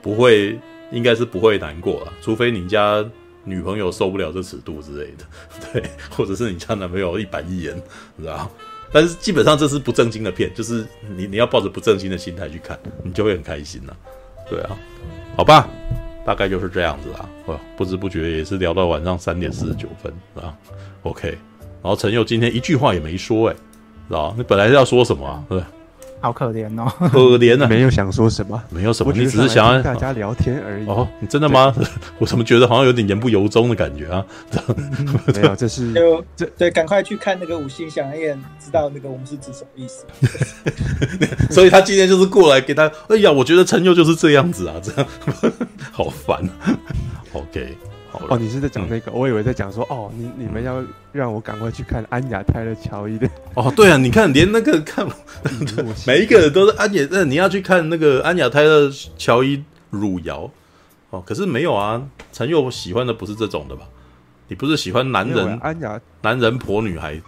Speaker 1: 不会，应该是不会难过了，除非你家女朋友受不了这尺度之类的，对，或者是你家男朋友一板一眼，你知道？但是基本上这是不正经的片，就是你你要抱着不正经的心态去看，你就会很开心了。对啊。好吧，大概就是这样子啊。哦，不知不觉也是聊到晚上三点四十九分啊。OK，然后陈佑今天一句话也没说，哎，知道你本来是要说什么啊？对。
Speaker 5: 好可怜哦，
Speaker 1: 可怜啊！
Speaker 7: 没有想说什么，
Speaker 1: 没有什么，你只是想要
Speaker 7: 大家聊天而已。
Speaker 1: 哦，你真的吗？我怎么觉得好像有点言不由衷的感觉啊？
Speaker 7: 没有，这是
Speaker 6: 就对对，赶快去看那个五星响应，知道那个我们是指什么意思。
Speaker 1: 所以他今天就是过来给他，哎呀，我觉得陈佑就是这样子啊，这样好烦。OK。
Speaker 7: 哦，你是在讲那个？嗯、我以为在讲说，哦，你你们要让我赶快去看安雅泰勒乔伊的。
Speaker 1: 哦，对啊，你看连那个看，每一个人都是安雅，那你要去看那个安雅泰勒乔伊汝窑。哦，可是没有啊，陈佑喜欢的不是这种的吧？你不是喜欢男人安雅男人婆女孩？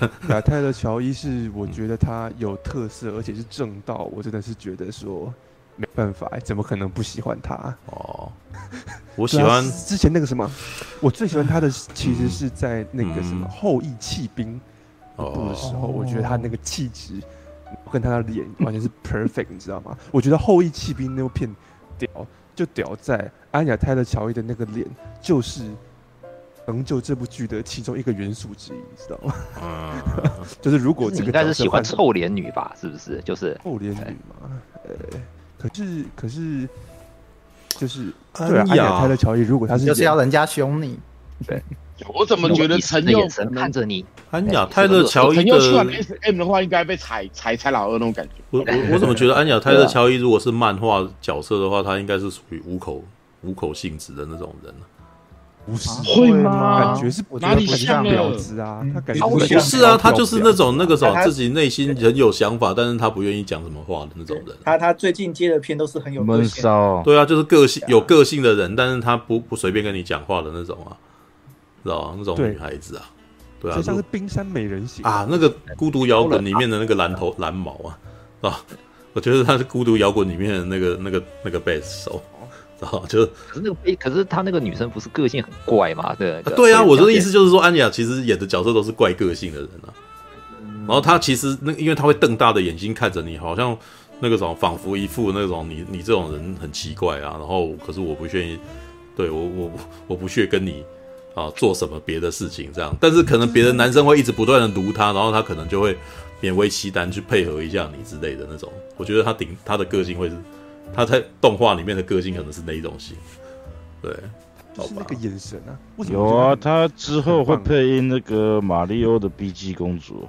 Speaker 7: 安 雅泰勒乔伊是我觉得他有特色，而且是正道，我真的是觉得说。没办法，怎么可能不喜欢他？哦，
Speaker 1: 我喜欢
Speaker 7: 之前那个什么，我最喜欢他的其实是在那个什么《后羿弃兵》部的时候，我觉得他那个气质跟他的脸 完全是 perfect，你知道吗？我觉得《后羿弃兵》那部片屌就屌在安雅泰勒乔伊的那个脸，就是成就这部剧的其中一个元素之一，你知道吗？嗯，就是如果这个
Speaker 2: 应该是喜欢臭脸女吧？是不是？就是
Speaker 7: 臭脸女嘛？呃。可是，可是，就是对啊
Speaker 1: 安雅
Speaker 7: 泰勒乔伊，如果他是
Speaker 5: 就是要人家凶你，
Speaker 2: 对，
Speaker 4: 我怎么觉得陈佑
Speaker 2: 看着你？
Speaker 1: 安雅泰勒乔伊
Speaker 4: 的 S M 的话，应该被踩踩踩老二那种感觉。
Speaker 1: 我我我怎么觉得安雅泰勒乔伊如果是漫画角色的话，他应该是属于无口无口性质的那种人呢？
Speaker 7: 不是
Speaker 4: 会吗？
Speaker 7: 感觉是哪里像婊子啊？他感觉不
Speaker 1: 是啊，他就是那种那个什么，自己内心很有想法，但是他不愿意讲什么话的那种人。
Speaker 6: 他他最近接的片都是很有闷骚，
Speaker 1: 对啊，就是个性有个性的人，但是他不不随便跟你讲话的那种啊，知道吗？那种女孩子啊，对啊，
Speaker 7: 就像是冰山美人型
Speaker 1: 啊，那个孤独摇滚里面的那个蓝头蓝毛啊，啊，我觉得他是孤独摇滚里面的那个那个那个贝斯手。哦，就是，
Speaker 2: 可是那个，可是他那个女生不是个性很怪吗？对，
Speaker 1: 对啊，我的意思就是说，安雅其实演的角色都是怪个性的人啊。然后他其实那，因为他会瞪大的眼睛看着你，好像那个种仿佛一副那种你你这种人很奇怪啊。然后可是我不愿意，对我我我不屑跟你啊做什么别的事情这样。但是可能别的男生会一直不断的卢他，然后他可能就会勉为其难去配合一下你之类的那种。我觉得他顶他的个性会是。他在动画里面的个性可能是那一种型，对，
Speaker 7: 就是那个眼神啊。
Speaker 8: 有啊，他之后会配音那个马里奥的 BG 公主，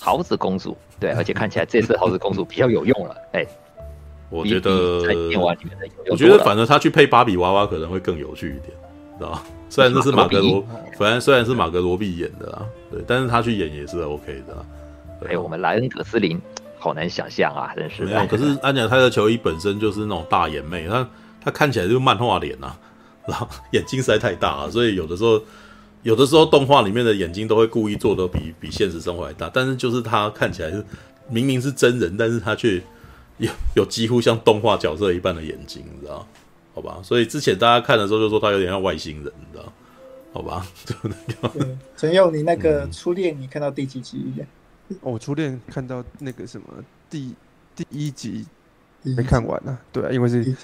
Speaker 2: 桃子公主，对，而且看起来这次桃子公主比较有用了，哎，
Speaker 1: 我觉得，我觉得反正他去配芭比娃娃可能会更有趣一点，知道吧？虽然这是马格罗，虽然虽然是马格罗比演的啊，对，但是他去演也是 OK 的。
Speaker 2: 还有我们莱恩·葛斯林，好难想象啊，真是。
Speaker 1: 没有，可是安妮塔·泰勒·球衣本身就是那种大眼妹，她她看起来就是漫画脸呐，然后 眼睛实在太大了，所以有的时候有的时候动画里面的眼睛都会故意做的比比现实生活还大，但是就是她看起来是明明是真人，但是她却有有几乎像动画角色一般的眼睛，你知道？好吧，所以之前大家看的时候就说她有点像外星人，你知道？好吧，就那
Speaker 6: 个。陈佑，你那个初恋你看到第几集？
Speaker 7: 我初恋看到那个什么第第一集没看完呢？对啊，因为是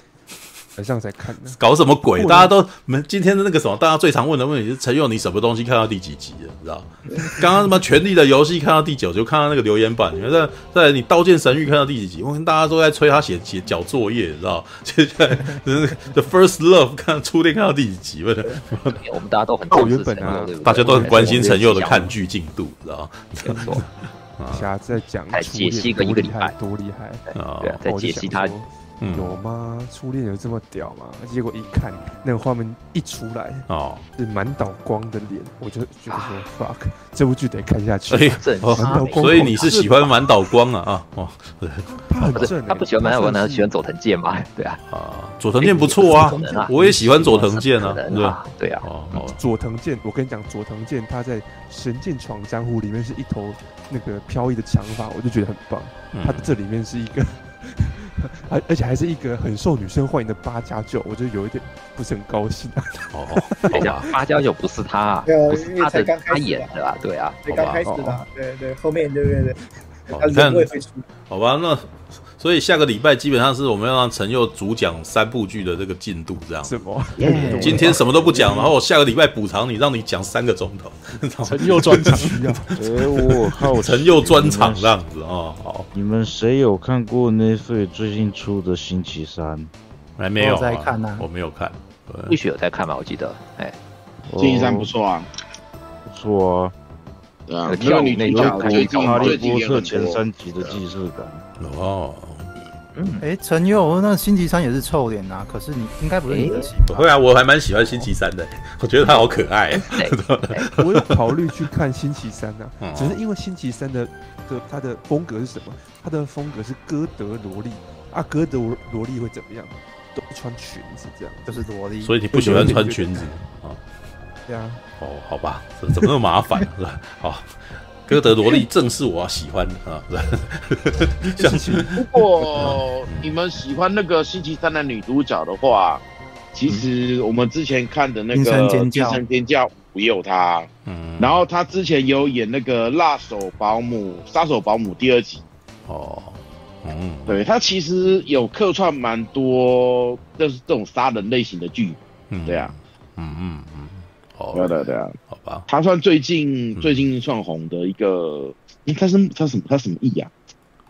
Speaker 7: 晚上才看的。
Speaker 1: 搞什么鬼？大家都们今天的那个什么？大家最常问的问题是：陈佑，你什么东西看到第几集了？你知道？刚刚什么《权力的游戏》看到第九集，就看到那个留言板。你在在你《刀剑神域》看到第几集？我跟大家都在催他写写交作业，你知道？接下来就是《The First Love》看初恋看到第几集？不是？
Speaker 2: 我们大家都很重视陈佑，
Speaker 1: 大家都很关心陈佑的看剧进度，知道？
Speaker 2: 没错。
Speaker 7: 瞎 在讲，
Speaker 2: 才解析个一个礼拜，
Speaker 7: 多厉害！
Speaker 2: 对啊，在解析他
Speaker 7: 有吗？初恋有这么屌吗？结果一看那个画面一出来，哦，是满岛光的脸，我就觉得说 fuck，这部剧得看下去。
Speaker 1: 所以你是喜欢满岛光啊？啊，哦，
Speaker 7: 他很正，
Speaker 2: 他不喜欢满岛光，他喜欢佐藤健嘛？对啊，
Speaker 1: 啊，佐藤健不错啊，我也喜欢佐藤健啊，
Speaker 2: 对啊，
Speaker 7: 哦，佐藤健，我跟你讲，佐藤健他在《神剑闯江湖》里面是一头。那个飘逸的长发，我就觉得很棒。嗯、他这里面是一个，而而且还是一个很受女生欢迎的八加九，我就有一点不是很高兴。
Speaker 2: 哦，等一下，八加九不是他，啊，不是他的他演的吧？对啊，
Speaker 6: 才刚开始的，对对，后面对对对，
Speaker 1: 他人会会出，好吧，那。所以下个礼拜基本上是我们要让陈佑主讲三部剧的这个进度，这样。
Speaker 7: 什么？
Speaker 1: 今天什么都不讲，然后我下个礼拜补偿你，让你讲三个钟头。
Speaker 3: 陈佑
Speaker 8: 专场。哎，我靠，
Speaker 1: 陈佑专场这样子哦。好，
Speaker 8: 你们谁有看过 Netflix 最近出的星期三？
Speaker 1: 还没有
Speaker 5: 在看呢，
Speaker 1: 我没有看。
Speaker 2: 必须有在看吧？我记得。哎，
Speaker 4: 星期三不错啊，
Speaker 8: 不错啊。
Speaker 4: 对啊，那个女主角最近
Speaker 8: 哈利波特前三集的既视感。
Speaker 1: 哦。
Speaker 5: 嗯，哎，陈佑，那星期三也是臭脸啊，可是你应该不是你的戏。
Speaker 1: 会啊，我还蛮喜欢星期三的，我觉得他好可爱。
Speaker 7: 我有考虑去看星期三呢，只是因为星期三的的他的风格是什么？他的风格是歌德萝莉啊，歌德萝莉会怎么样？都不穿裙子，这样就是萝莉。
Speaker 1: 所以你不喜欢穿裙子啊？
Speaker 7: 对啊。
Speaker 1: 哦，好吧，怎么那么麻烦是吧？好。哥德萝莉正是我喜欢的啊！
Speaker 4: 如果你们喜欢那个星期三的女主角的话，其实我们之前看的那个《惊声尖叫》也有她。嗯，然后她之前有演那个《辣手保姆》《杀手保姆》第二集。哦，嗯，对，她其实有客串蛮多，就是这种杀人类型的剧。嗯，对啊，嗯嗯嗯。哦，对对对啊，好吧，他算最近最近算红的一个，应该是他什么他什么裔啊？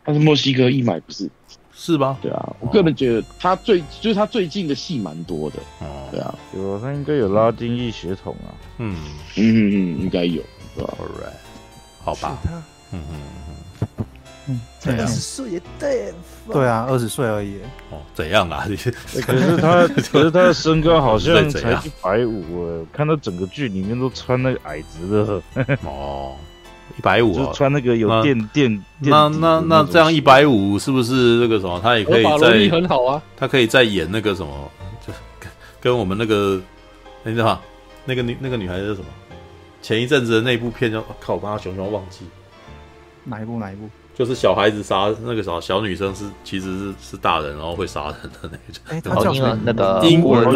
Speaker 4: 他是墨西哥裔嘛？不是？
Speaker 1: 是吧？
Speaker 4: 对啊，我个人觉得他最就是他最近的戏蛮多的。哦，对啊，
Speaker 8: 有他应该有拉丁裔血统啊。
Speaker 1: 嗯
Speaker 4: 嗯嗯，应该有，对吧
Speaker 1: ？All right，好吧。嗯嗯。
Speaker 5: 嗯，二十岁也对，对啊，二十岁而已。
Speaker 1: 哦，怎样啊？
Speaker 8: 可是他，可是他的身高好像才一百五诶。看到整个剧里面都穿那个矮子的。
Speaker 1: 哦，一百五，
Speaker 8: 就穿那个有垫垫。
Speaker 1: 那那那这样一百五是不是那个什么？他也可以在
Speaker 3: 很好啊。
Speaker 1: 他可以在演那个什么，就跟跟我们那个，你知道吗？那个女那个女孩子是什么？前一阵子的那部片叫……靠，我刚刚熊熊忘记
Speaker 5: 哪一部？哪一部？
Speaker 1: 就是小孩子杀那个啥，小女生是其实是是大人，然后会杀人的那种。
Speaker 2: 哎，他叫那个
Speaker 1: 孤儿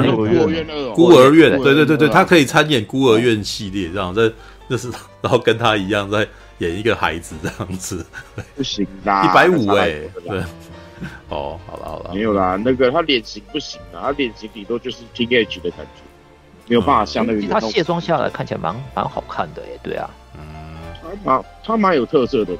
Speaker 4: 院，
Speaker 1: 孤儿院，对对对对，他可以参演孤儿院系列，这样在就是，然后跟他一样在演一个孩子这样子。
Speaker 4: 不行啦，
Speaker 1: 一百五哎，对。哦，好了好了，
Speaker 4: 没有啦，那个他脸型不行啊，他脸型顶多就是 teenage 的感觉，没有办法像那个。
Speaker 2: 他卸妆下来看起来蛮蛮好看的哎，对啊，
Speaker 4: 嗯，他蛮他蛮有特色的。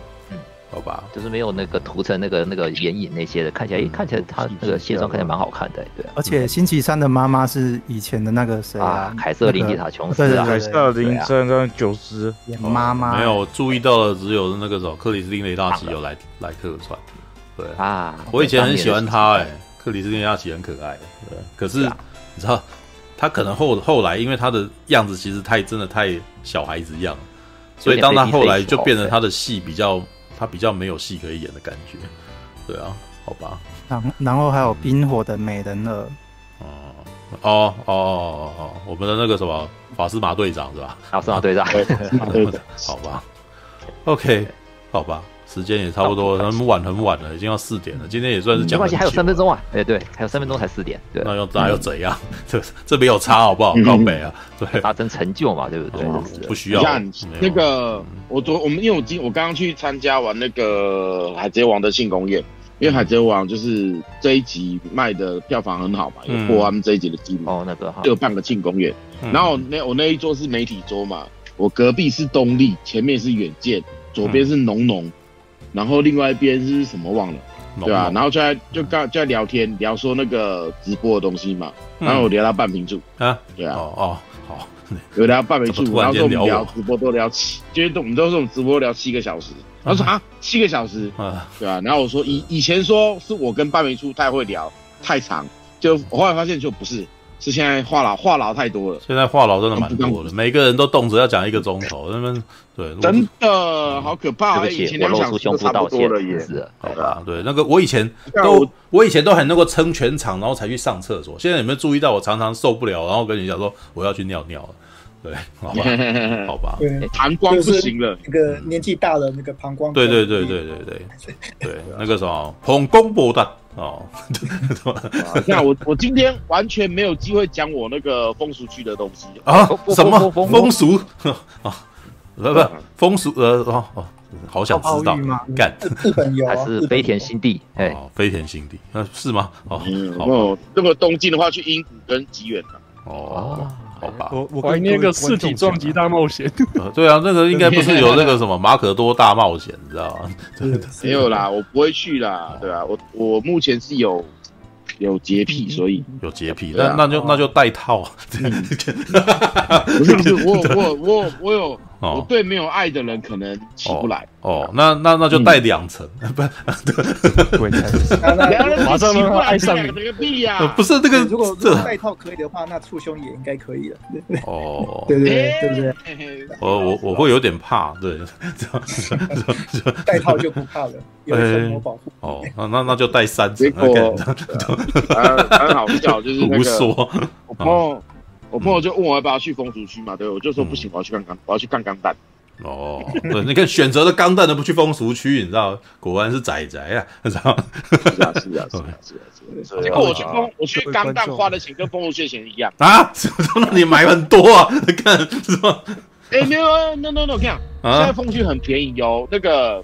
Speaker 1: 好吧，
Speaker 2: 就是没有那个涂成、那个那个眼影那些的，看起来，看起来他那个卸妆看起来蛮好看的，对。
Speaker 5: 而且星期三的妈妈是以前的那个谁
Speaker 2: 啊？凯瑟琳·丽塔·琼斯啊，
Speaker 8: 凯瑟琳·三三九斯
Speaker 5: 演妈妈。
Speaker 1: 没有注意到的只有那个什么克里斯汀·雷达奇有来来客串。对啊，我以前很喜欢他，哎，克里斯汀·雷达奇很可爱，对。可是你知道？他可能后后来，因为他的样子其实太真的太小孩子样，所以当他后来就变成他的戏比较，他比较没有戏可以演的感觉。对啊，好吧。
Speaker 5: 然然后还有冰火的美人儿。
Speaker 1: 哦哦哦哦哦，我们的那个什么法师马队长是吧？
Speaker 2: 法师马队长，
Speaker 1: 好吧。OK，好吧。时间也差不多，很晚很晚了，已经要四点了。今天也算是讲，没关系，
Speaker 2: 还有三分钟啊！哎，对，还有三分钟才四点。对，
Speaker 1: 那又那又怎样？这这没有差好不好？高北啊，对，
Speaker 2: 达成成就嘛，对不对？
Speaker 1: 不需要。
Speaker 4: 那个，我昨我们因为我今我刚刚去参加完那个海贼王的庆功宴，因为海贼王就是这一集卖的票房很好嘛，有破他们这一集的记录。
Speaker 2: 哦，那个
Speaker 4: 就办个庆功宴，然后那我那一桌是媒体桌嘛，我隔壁是东立，前面是远见，左边是农农。然后另外一边是什么忘了，对吧？然后就在就刚就在聊天，聊说那个直播的东西嘛。然后我聊到半瓶醋啊，对啊，
Speaker 1: 哦哦好，
Speaker 4: 有聊半瓶醋，然后说我们聊直播都聊七，就是我们都是我们直播聊七个小时。他说啊，七个小时啊，对啊。然后我说以以前说是我跟半瓶醋太会聊，太长，就我后来发现就不是。是现在话痨话痨太多了，
Speaker 1: 现在话痨真的蛮多的，每个人都动辄要讲一个钟头，他们对，
Speaker 4: 真的好可怕。以前两小时都差不多了也是，
Speaker 1: 好吧，对，那个我以前都我以前都很能够撑全场，然后才去上厕所。现在有没有注意到我常常受不了，然后跟你讲说我要去尿尿了？对，好吧，好吧，
Speaker 4: 膀胱不行了，
Speaker 6: 那个年纪大了，那个膀胱，
Speaker 1: 对对对对对对对，那个什么膀胱不大。哦，
Speaker 4: 那我我今天完全没有机会讲我那个风俗区的东西
Speaker 1: 啊？什么风俗啊？不不，风俗 呃哦哦，好想知道干
Speaker 6: 日本有
Speaker 2: 还是飞田新地？哎，
Speaker 1: 飞田新地，那是吗？哦，
Speaker 4: 哦，那个东京的话，去英谷跟吉原
Speaker 1: 哦。好吧，
Speaker 3: 我我怀念那个四体撞击大冒险。
Speaker 1: 对啊，那个应该不是有那个什么马可多大冒险，你知道吗？
Speaker 4: 没有啦，我不会去啦。对啊，我我目前是有有洁癖，所以
Speaker 1: 有洁癖，那那就那就带套。
Speaker 4: 不是不是，我我我我有。我对没有爱的人可能起不来。
Speaker 1: 哦，那那那就带两层，不，
Speaker 3: 马上就爱上你。
Speaker 4: 这个屁呀！
Speaker 1: 不是这个，
Speaker 6: 如果带套可以的话，那触胸也应该可以了。哦，对对对不对？
Speaker 1: 我我我会有点怕，对，这
Speaker 6: 样带套就不怕了，有什么保护？
Speaker 1: 哦，那那那就带三层。
Speaker 4: 结果很好笑，就是那个我我朋友就问我要不要去风俗区嘛，对，我就说不行，我要去看钢，我要去看钢弹。
Speaker 1: 哦，对，你看选择了钢弹都不去风俗区，你知道，果然是宅宅啊，知道吗？
Speaker 4: 是啊，是啊，是啊，是啊。结果我去风，我去钢弹花的钱跟风俗区钱一样
Speaker 1: 啊？那你买很多啊？看是吧？
Speaker 4: 哎，没有啊，no no no，我跟你讲，现在风区很便宜哦，那个。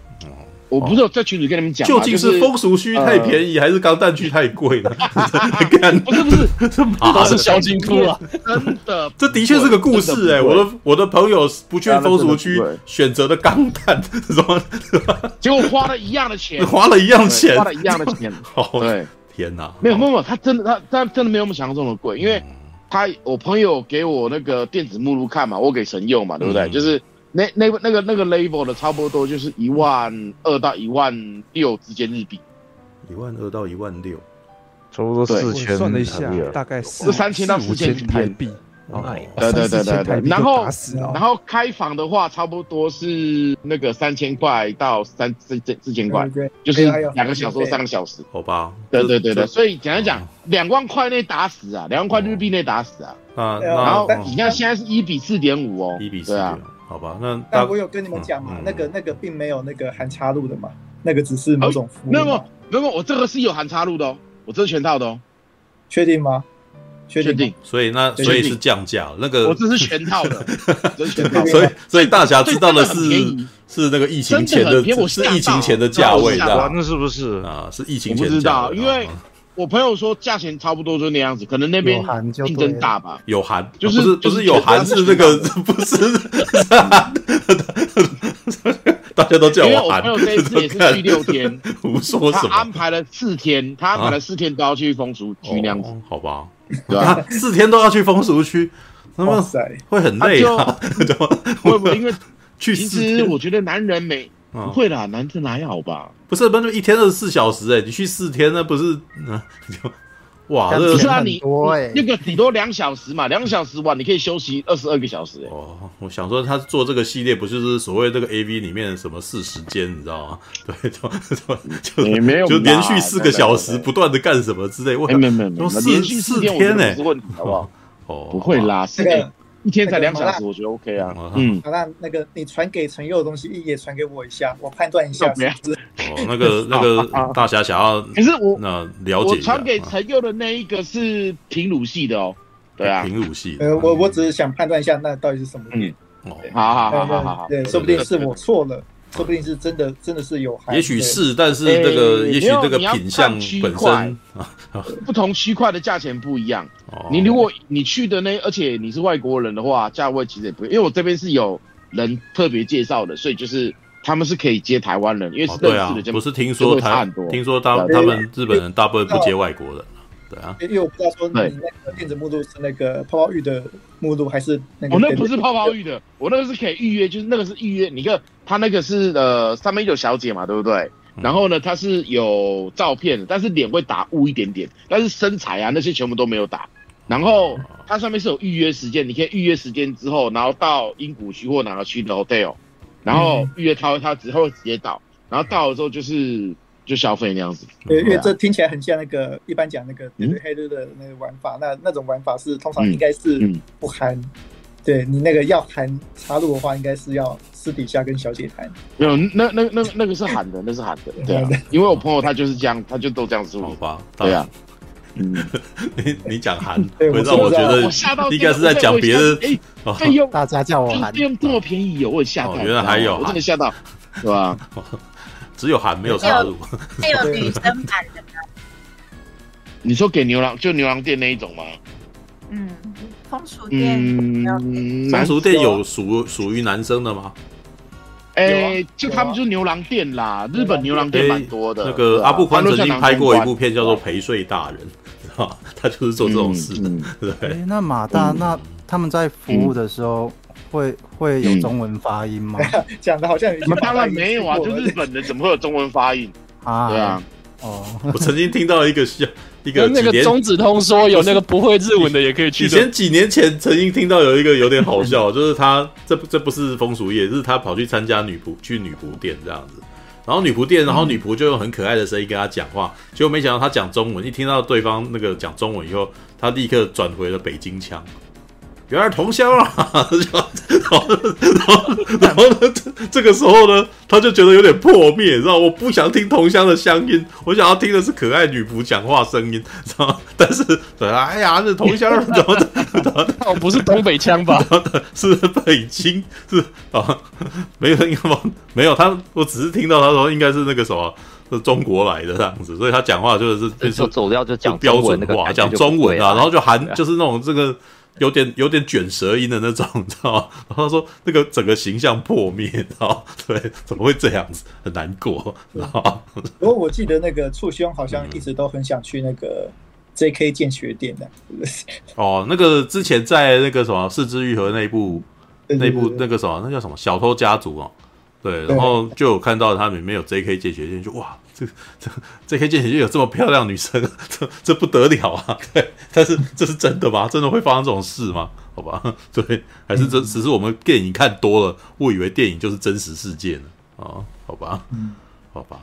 Speaker 4: 我不是有在群里跟你们讲，
Speaker 1: 究竟是风俗区太便宜，还是钢弹区太贵了？
Speaker 4: 不是不是，
Speaker 3: 这都是小金库啊！
Speaker 4: 真的，
Speaker 1: 这的确是个故事哎。我的我的朋友不去风俗区，选择的钢弹，什么？
Speaker 4: 结果花了一样的钱，
Speaker 1: 花了一样钱，
Speaker 4: 花了一样的钱。对，
Speaker 1: 天哪！
Speaker 4: 没有没有没有，他真的他他真的没有我们想象中的贵，因为他我朋友给我那个电子目录看嘛，我给神佑嘛，对不对？就是。那那个那个那个 level 的差不多就是一万二到一万六之间日币，
Speaker 1: 一万二到一万六，
Speaker 8: 差不多四千。
Speaker 7: 算了一下，大概是
Speaker 4: 三千到四千台币。对对对对对。然后然后开房的话，差不多是那个三千块到三四千四千块，就是两个小时三个小时。
Speaker 1: 好吧。
Speaker 4: 对对对对，所以简单讲，两万块内打死啊，两万块日币内打死啊。啊。然后你看现在是一比四点五哦，
Speaker 1: 一比四点五。好吧，那
Speaker 6: 但我有跟你们讲嘛，那个那个并没有那个含插入的嘛，那个只是某种服务。没有
Speaker 4: 没有，我这个是有含插入的哦，我这是全套的哦，
Speaker 6: 确定吗？确定。
Speaker 1: 所以那所以是降价，那个
Speaker 4: 我这是全套的，这是全套。
Speaker 1: 所以所以大侠知道的是是那个疫情前的，是疫情前的价位的，
Speaker 8: 那是不是
Speaker 1: 啊？是疫情前。
Speaker 4: 不知道，因为。我朋友说价钱差不多就那样子，可能那边竞争大吧。
Speaker 1: 有含就是不是有含是那个不是，大家都叫我含。
Speaker 4: 因为我朋友这一次也是去六天，他安排了四天，他安排了四天都要去风俗区那样子，
Speaker 1: 好吧？对吧？四天都要去风俗区，那么会很累啊？
Speaker 4: 会不会因为 去？其实我觉得男人没。不会啦，男生还好吧？
Speaker 1: 不是，不是一天二十四小时哎，你去四天那不是？哇，这
Speaker 4: 不是啊，你那个顶多两小时嘛，两小时哇，你可以休息二十二个小时。
Speaker 1: 哦，我想说他做这个系列，不就是所谓这个 A V 里面的什么四时间，你知道吗？对，就就就没有，就连续四个小时不断的干什么之类。
Speaker 4: 没有没有没有，连续四天呢？好不好？哦，不会啦，四个。一天才两小时，我觉得 OK 啊。
Speaker 6: 嗯，好，那那个你传给陈佑的东西，也传给我一下，我判断一下。
Speaker 1: 哦，那个 那个大侠想要，
Speaker 4: 可是我
Speaker 1: 那了解。我
Speaker 4: 传给陈佑的那一个是平鲁系的哦。对啊，
Speaker 1: 平鲁系。
Speaker 6: 呃，我我只是想判断一下，那到底是什么？
Speaker 4: 嗯，哦，好好好好好，
Speaker 6: 对，说不定是我错了。说不定是真的，真的是有含。
Speaker 1: 也许是，但是这个，也许这个品相本身
Speaker 4: 不同区块的价钱不一样。你如果你去的那，而且你是外国人的话，价位其实也不，因为我这边是有人特别介绍的，所以就是他们是可以接台湾人，因为是认识的，
Speaker 1: 不是听说他很多，听说他他们日本人大部分不接外国人。对啊，
Speaker 6: 因为我不知道说你那个电子目录是那个泡泡浴的目录还是那个？
Speaker 4: 我那不是泡泡浴的，我那个是可以预约，就是那个是预约。你看他那个是呃上面有小姐嘛，对不对？然后呢，他是有照片的，但是脸会打雾一点点，但是身材啊那些全部都没有打。然后它上面是有预约时间，你可以预约时间之后，然后到英谷区或哪个区的 hotel，然后预约他他之后直接到，然后到了之后就是。就消费那样子，
Speaker 6: 对，因为这听起来很像那个一般讲那个对对黑的的那个玩法，那那种玩法是通常应该是不含，对你那个要含插入的话，应该是要私底下跟小姐谈。
Speaker 4: 没有，那那那那个是喊的，那是喊的，对啊，因为我朋友他就是这样，他就都这样子。
Speaker 1: 好吧，
Speaker 4: 对啊，
Speaker 1: 嗯，你你讲含，会让我觉得应该是在讲别的。
Speaker 6: 哎，费用大家叫我含，
Speaker 4: 费用这么便宜，我吓到，
Speaker 1: 原来还有，
Speaker 4: 我真的吓到，是吧？
Speaker 1: 只有含没有插入，
Speaker 9: 还有女生版的吗？
Speaker 4: 你说给牛郎就牛郎店那一种吗？
Speaker 9: 嗯，风俗店，
Speaker 1: 风俗店有属属于男生的吗？
Speaker 4: 哎，就他们就是牛郎店啦，日本牛郎店蛮多的。
Speaker 1: 那个阿布宽曾经拍过一部片叫做《陪睡大人》，知道他就是做这种事的。对，
Speaker 5: 那马大那他们在服务的时候。会会有中文发音吗？
Speaker 6: 讲的好像
Speaker 4: 当然没有啊，就日本的怎么会有中文发音啊？对啊，
Speaker 1: 哦，我曾经听到一个像一个
Speaker 3: 那个中子通说有那个不会日文的也可以去。
Speaker 1: 以前几年前曾经听到有一个有点好笑，就是他这这不是风俗业，是他跑去参加女仆去女仆店这样子，然后女仆店，然后女仆就用很可爱的声音跟他讲话，结果没想到他讲中文，一听到对方那个讲中文以后，他立刻转回了北京腔。原来同乡啊，然后，然后，然后呢？这这个时候呢，他就觉得有点破灭，你知道？我不想听同乡的乡音，我想要听的是可爱女仆讲话声音，知道？但是，对啊，哎呀，这同乡怎么的？
Speaker 3: 哦，不是东北腔吧？
Speaker 1: 是北京，是啊，没有，应该没有他，我只是听到他说应该是那个什么，是中国来的这样子，所以他讲话就是就是
Speaker 2: 走掉就讲
Speaker 1: 标准话，讲中文啊，然后就含就是那种这个。有点有点卷舌音的那种，你知道吗？然后说那个整个形象破灭，你知道 对，怎么会这样子？很难过，然后。
Speaker 6: 不过我记得那个触兄好像一直都很想去那个 J.K. 建学店的。
Speaker 1: 哦，那个之前在那个什么四肢愈合那一部，那一部那个什么，那叫什么小偷家族哦。对，然后就有看到他里面有 J.K. 剑学店，就哇。这这这黑剑学就有这么漂亮女生，这这不得了啊！对，但是这是真的吗？真的会发生这种事吗？好吧，对，还是这只是我们电影看多了，误以为电影就是真实世界呢？啊，好吧，好吧，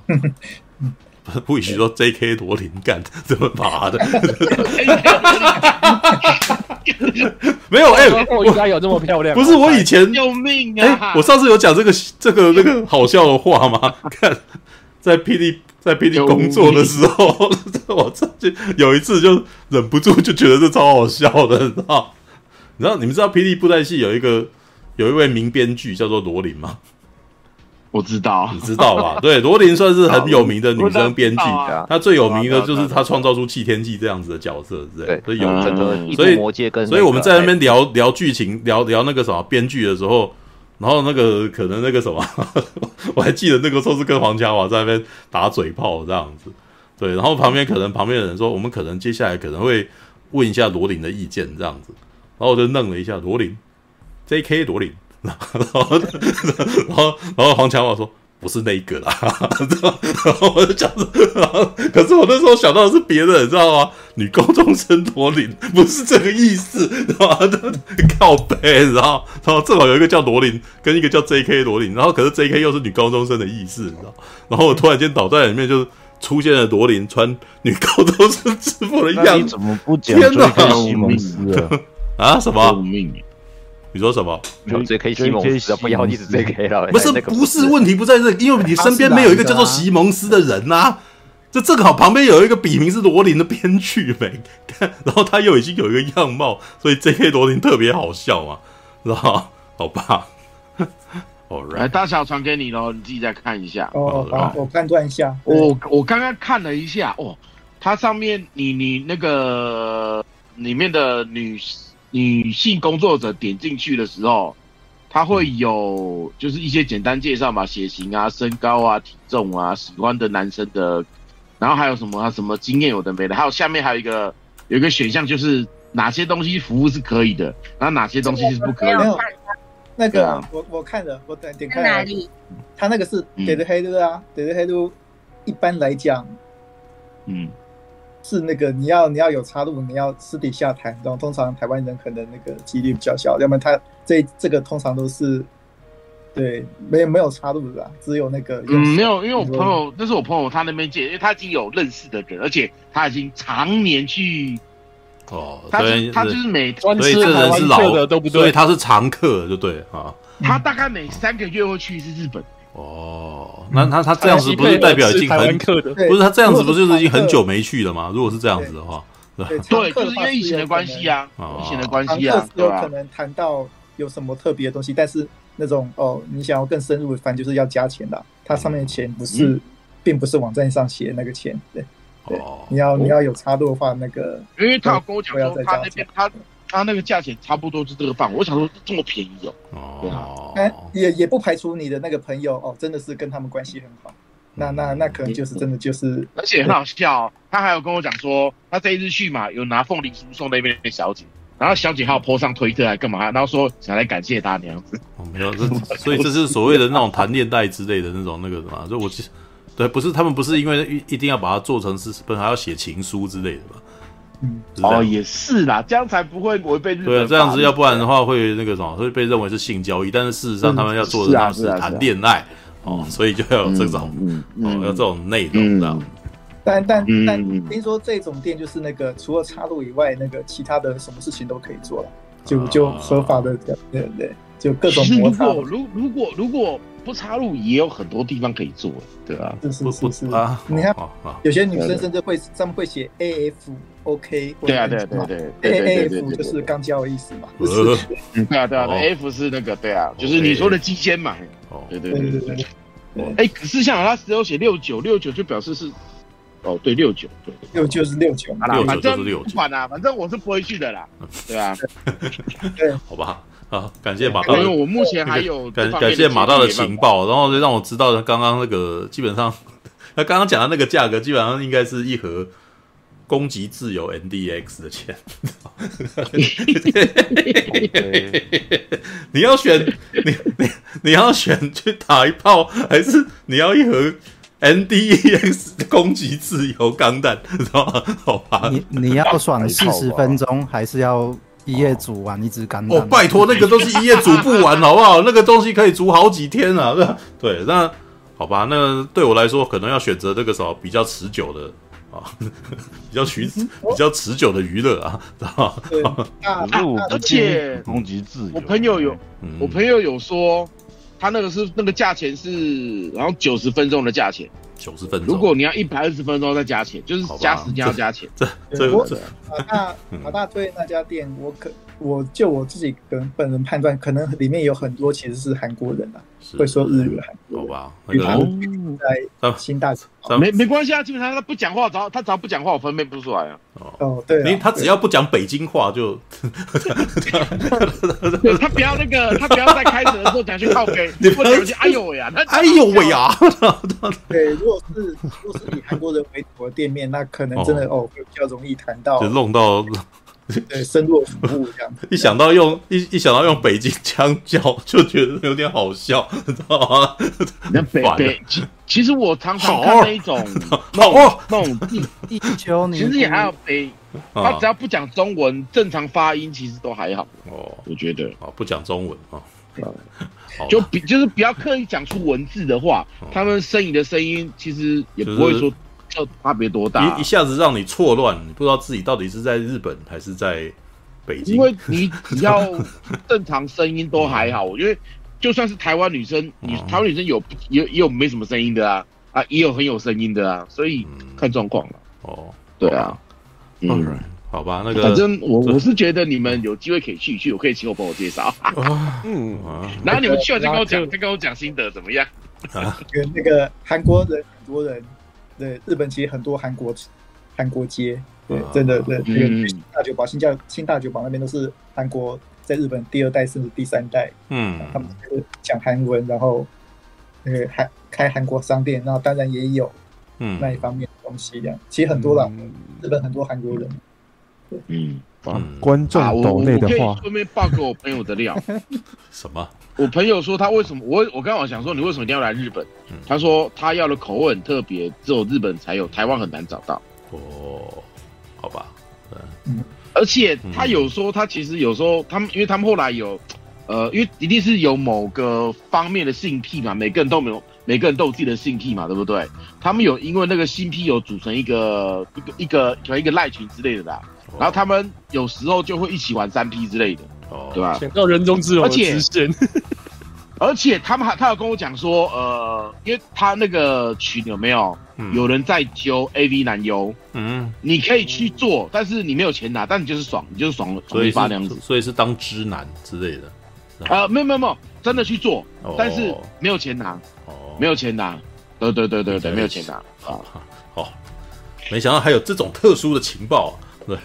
Speaker 1: 不许说 J.K. 罗琳干这么麻的，没有哎，
Speaker 3: 我应该有这么漂亮？
Speaker 1: 不是我以前
Speaker 4: 救命啊！
Speaker 1: 我上次有讲这个这个那个好笑的话吗？看。在霹雳在霹雳工作的时候，我曾经有一次就忍不住就觉得这超好笑的，你知道？你知道你们知道霹雳布袋戏有一个有一位名编剧叫做罗琳吗？
Speaker 4: 我知道，
Speaker 1: 你知道吧？对，罗琳算是很有名的女生编剧，她最有名的就是她创造出弃天记这样子的角色，对，所以所以所以我们在那边聊聊剧情，聊聊那个什么编剧的时候。然后那个可能那个什么，我还记得那个时候是跟黄家华在那边打嘴炮这样子，对。然后旁边可能旁边的人说，我们可能接下来可能会问一下罗琳的意见这样子。然后我就愣了一下，罗琳，J.K. 罗琳。然后 然后然后黄强华说，不是那个啦，然后我就讲说，可是我那时候想到的是别的，你知道吗？女高中生罗琳不是这个意思，知道吗？靠北，然后然后正好有一个叫罗琳，跟一个叫 J.K. 罗琳，然后可是 J.K. 又是女高中生的意思，你知道？然后我突然间脑袋里面就出现了罗琳穿女高中生制服的样子，
Speaker 8: 你怎么不讲 J.K. 西蒙斯
Speaker 1: 啊？什么？你说什么？
Speaker 2: 有 J.K. 西蒙斯，不要一直 J.K. 了。
Speaker 1: 不是，不是问题不在这，因为你身边没有一个叫做西蒙斯的人呐、啊。这正好旁边有一个笔名是罗琳的编剧呗，看，然后他又已经有一个样貌，所以 J.K. 罗琳特别好笑嘛，知道吗？好吧。
Speaker 4: 来，大小传给你喽，你自己再看一下。
Speaker 6: 哦，好，我判断一下。
Speaker 4: 我我刚刚看了一下，哦，它上面你你那个里面的女。女性工作者点进去的时候，他会有就是一些简单介绍嘛，血型啊、身高啊、体重啊、喜欢的男生的，然后还有什么什么经验有的没的，还有下面还有一个有一个选项，就是哪些东西服务是可以的，然后哪些东西是不可以的。
Speaker 6: 那个、啊、我我看了，我点点开哪里？他那个是给的黑的啊，给的黑的，一般来讲，嗯。是那个你要你要有插入，你要私底下谈，然后通常台湾人可能那个几率比较小，要么他这这个通常都是对没有没有插入的，只有那个
Speaker 4: 嗯没有，因为我朋友那是我朋友他那边借，因为他已经有认识的人，而且他已经常年去
Speaker 1: 哦，
Speaker 4: 他他就是每
Speaker 1: 专吃台湾客的都不对，所以他是常客就对啊，
Speaker 4: 他大概每三个月会去一次日本。
Speaker 1: 哦，那他他这样子不是代表已经很不是他这样子不是就是已经很久没去了吗？如果是这样子的话，
Speaker 4: 对，对，就是因为疫情的关系啊，疫情的关系啊，
Speaker 6: 有可能谈到有什么特别的东西，但是那种哦，你想要更深入，反正就是要加钱的，它上面的钱不是，并不是网站上写的那个钱，对，对，你要你要有插入的话，那个
Speaker 4: 因为他有跟我讲说他那边他。他那个价钱差不多是这个范围，我想说这么便宜哦，
Speaker 1: 哦，
Speaker 6: 哎、啊，也也不排除你的那个朋友哦，真的是跟他们关系很好，那那那可能就是真的就是，
Speaker 4: 而且很好笑，哦，他还有跟我讲说，他这一次去嘛，有拿凤梨酥送那边的小姐，然后小姐还有 po 上推特来干嘛，然后说想来感谢他那样子，
Speaker 1: 哦，没有，这所以这是所谓的那种谈恋爱之类的那种那个什么，就我对，不是他们不是因为一一定要把它做成是，不是还要写情书之类的嘛。
Speaker 4: 哦，也是啦，这样才不会违背日本。
Speaker 1: 对啊，这样子，要不然的话会那个什么，会被认为是性交易。但是事实上，他们要做的是谈恋爱哦，所以就要有这种哦，要这种内容这样。
Speaker 6: 但但但听说这种店就是那个除了插入以外，那个其他的什么事情都可以做了，就就合法的，对对对，就各种摩擦。
Speaker 4: 如果如如果如果不插入，也有很多地方可以做，对啊，
Speaker 6: 是是是是啊。你看，有些女生甚至会上面会写 A F。OK，
Speaker 4: 对啊，对啊，对对
Speaker 6: 对，A F 就是刚交的意思嘛，不
Speaker 4: 是？对啊，对啊，F 是那个，对啊，就是你说的基尖嘛。哦，对对对对对。哎，可是像他只有写六九六九，就表示是，哦，对，六九，对，
Speaker 6: 六九是六九，
Speaker 1: 反正不
Speaker 4: 管啦，反正我是不会去的啦。对啊，
Speaker 6: 对，
Speaker 1: 好吧，好，感谢马大，
Speaker 4: 因为我目前还有
Speaker 1: 感感谢马大的情报，然后就让我知道刚刚那个基本上，他刚刚讲的那个价格，基本上应该是一盒。攻击自由 NDX 的钱，你要选你你你要选去打一炮，还是你要一盒 NDX 攻击自由钢弹？是吧？好吧，
Speaker 5: 你你要爽四十分钟，还是要一夜煮完一只钢弹？
Speaker 1: 哦，拜托，那个都是一夜煮不完，好不好？那个东西可以煮好几天啊！对，那好吧，那对我来说，可能要选择这个什么比较持久的。比较持比较持久的娱乐啊，知道
Speaker 4: 吗？而且
Speaker 8: 攻击自由，
Speaker 4: 我朋友有，我朋友有说，他那个是那个价钱是，然后九十分钟的价钱，
Speaker 1: 九十分钟。
Speaker 4: 如果你要一百二十分钟再加钱，就是加时间要加钱。
Speaker 1: 这这
Speaker 6: 我马 大马大对那家店，我可我就我自己个人本人判断，可能里面有很多其实是韩国人啊。会说日语还
Speaker 1: 好吧？
Speaker 6: 那个在新大
Speaker 4: 没没关系啊，基本上他不讲话，只要他只要不讲话，我分辨不出来啊。
Speaker 6: 哦，对，
Speaker 1: 他只要不讲北京话就，
Speaker 4: 他不要那个，他不要在开始的时候讲去靠北，你不讲去哎呦喂啊，
Speaker 1: 哎呦喂啊。
Speaker 6: 对，如果是如果是以韩国人为主的店面，那可能真的哦会比较容易谈到，
Speaker 1: 就弄到。
Speaker 6: 对，深入服务这样。
Speaker 1: 一想到用一一想到用北京腔叫，就觉得有点好笑，你知道吗？
Speaker 4: 那北北其其实我常常看那一种，那种 那种地地球，其实也还有北，他只要不讲中文，正常发音其实都还好。哦，我觉得
Speaker 1: 啊，不讲中文啊，
Speaker 4: 就比就是不要刻意讲出文字的话，他们呻吟的声音其实也不会说。就差别多大？
Speaker 1: 一一下子让你错乱，你不知道自己到底是在日本还是在北京。
Speaker 4: 因为你只要 正常声音都还好，我觉得就算是台湾女生，你台湾女生有也也有没什么声音的啊啊，也有很有声音的啊，所以看状况了。哦，对啊，
Speaker 1: 嗯，好吧，那个
Speaker 4: 反正我我是觉得你们有机会可以去去，我可以请我朋友介绍。嗯，然后你们去了再跟我讲，再跟我讲心得怎么样？
Speaker 6: 跟那个韩国人很多人。对，日本其实很多韩国韩国街，对，真的对，那个大久保、新叫新大久保那边都是韩国在日本第二代甚至第三代，嗯，他们讲韩文，然后那个韩开韩国商店，然后当然也有嗯。那一方面的东西，这样其实很多了，日本很多韩国人，
Speaker 7: 嗯，观众抖内的话，
Speaker 4: 顺便爆个我朋友的料，
Speaker 1: 什么？
Speaker 4: 我朋友说他为什么我我刚好想说你为什么一定要来日本？嗯、他说他要的口味很特别，只有日本才有，台湾很难找到。
Speaker 1: 哦，好吧，
Speaker 4: 嗯，而且他有说他其实有时候他们因为他们后来有，呃，因为一定是有某个方面的性癖嘛，每个人都没有，每个人都有自己的性癖嘛，对不对？他们有因为那个性癖有组成一个一个一个可能一个赖群之类的啦，哦、然后他们有时候就会一起玩三 P 之类的。哦，对吧？
Speaker 3: 想到人中之龙，而 且
Speaker 4: 而且他们还，他有跟我讲说，呃，因为他那个群有没有有人在揪 AV 男优，嗯，你可以去做，但是你没有钱拿，但你就是爽，你就是爽了，
Speaker 1: 所以发那样子，所以是当知男之类的。
Speaker 4: 呃，没有没有没有，真的去做，但是没有钱拿，哦，没有钱拿，对对对对对，没有钱拿啊，
Speaker 1: 哦，没想到还有这种特殊的情报，对。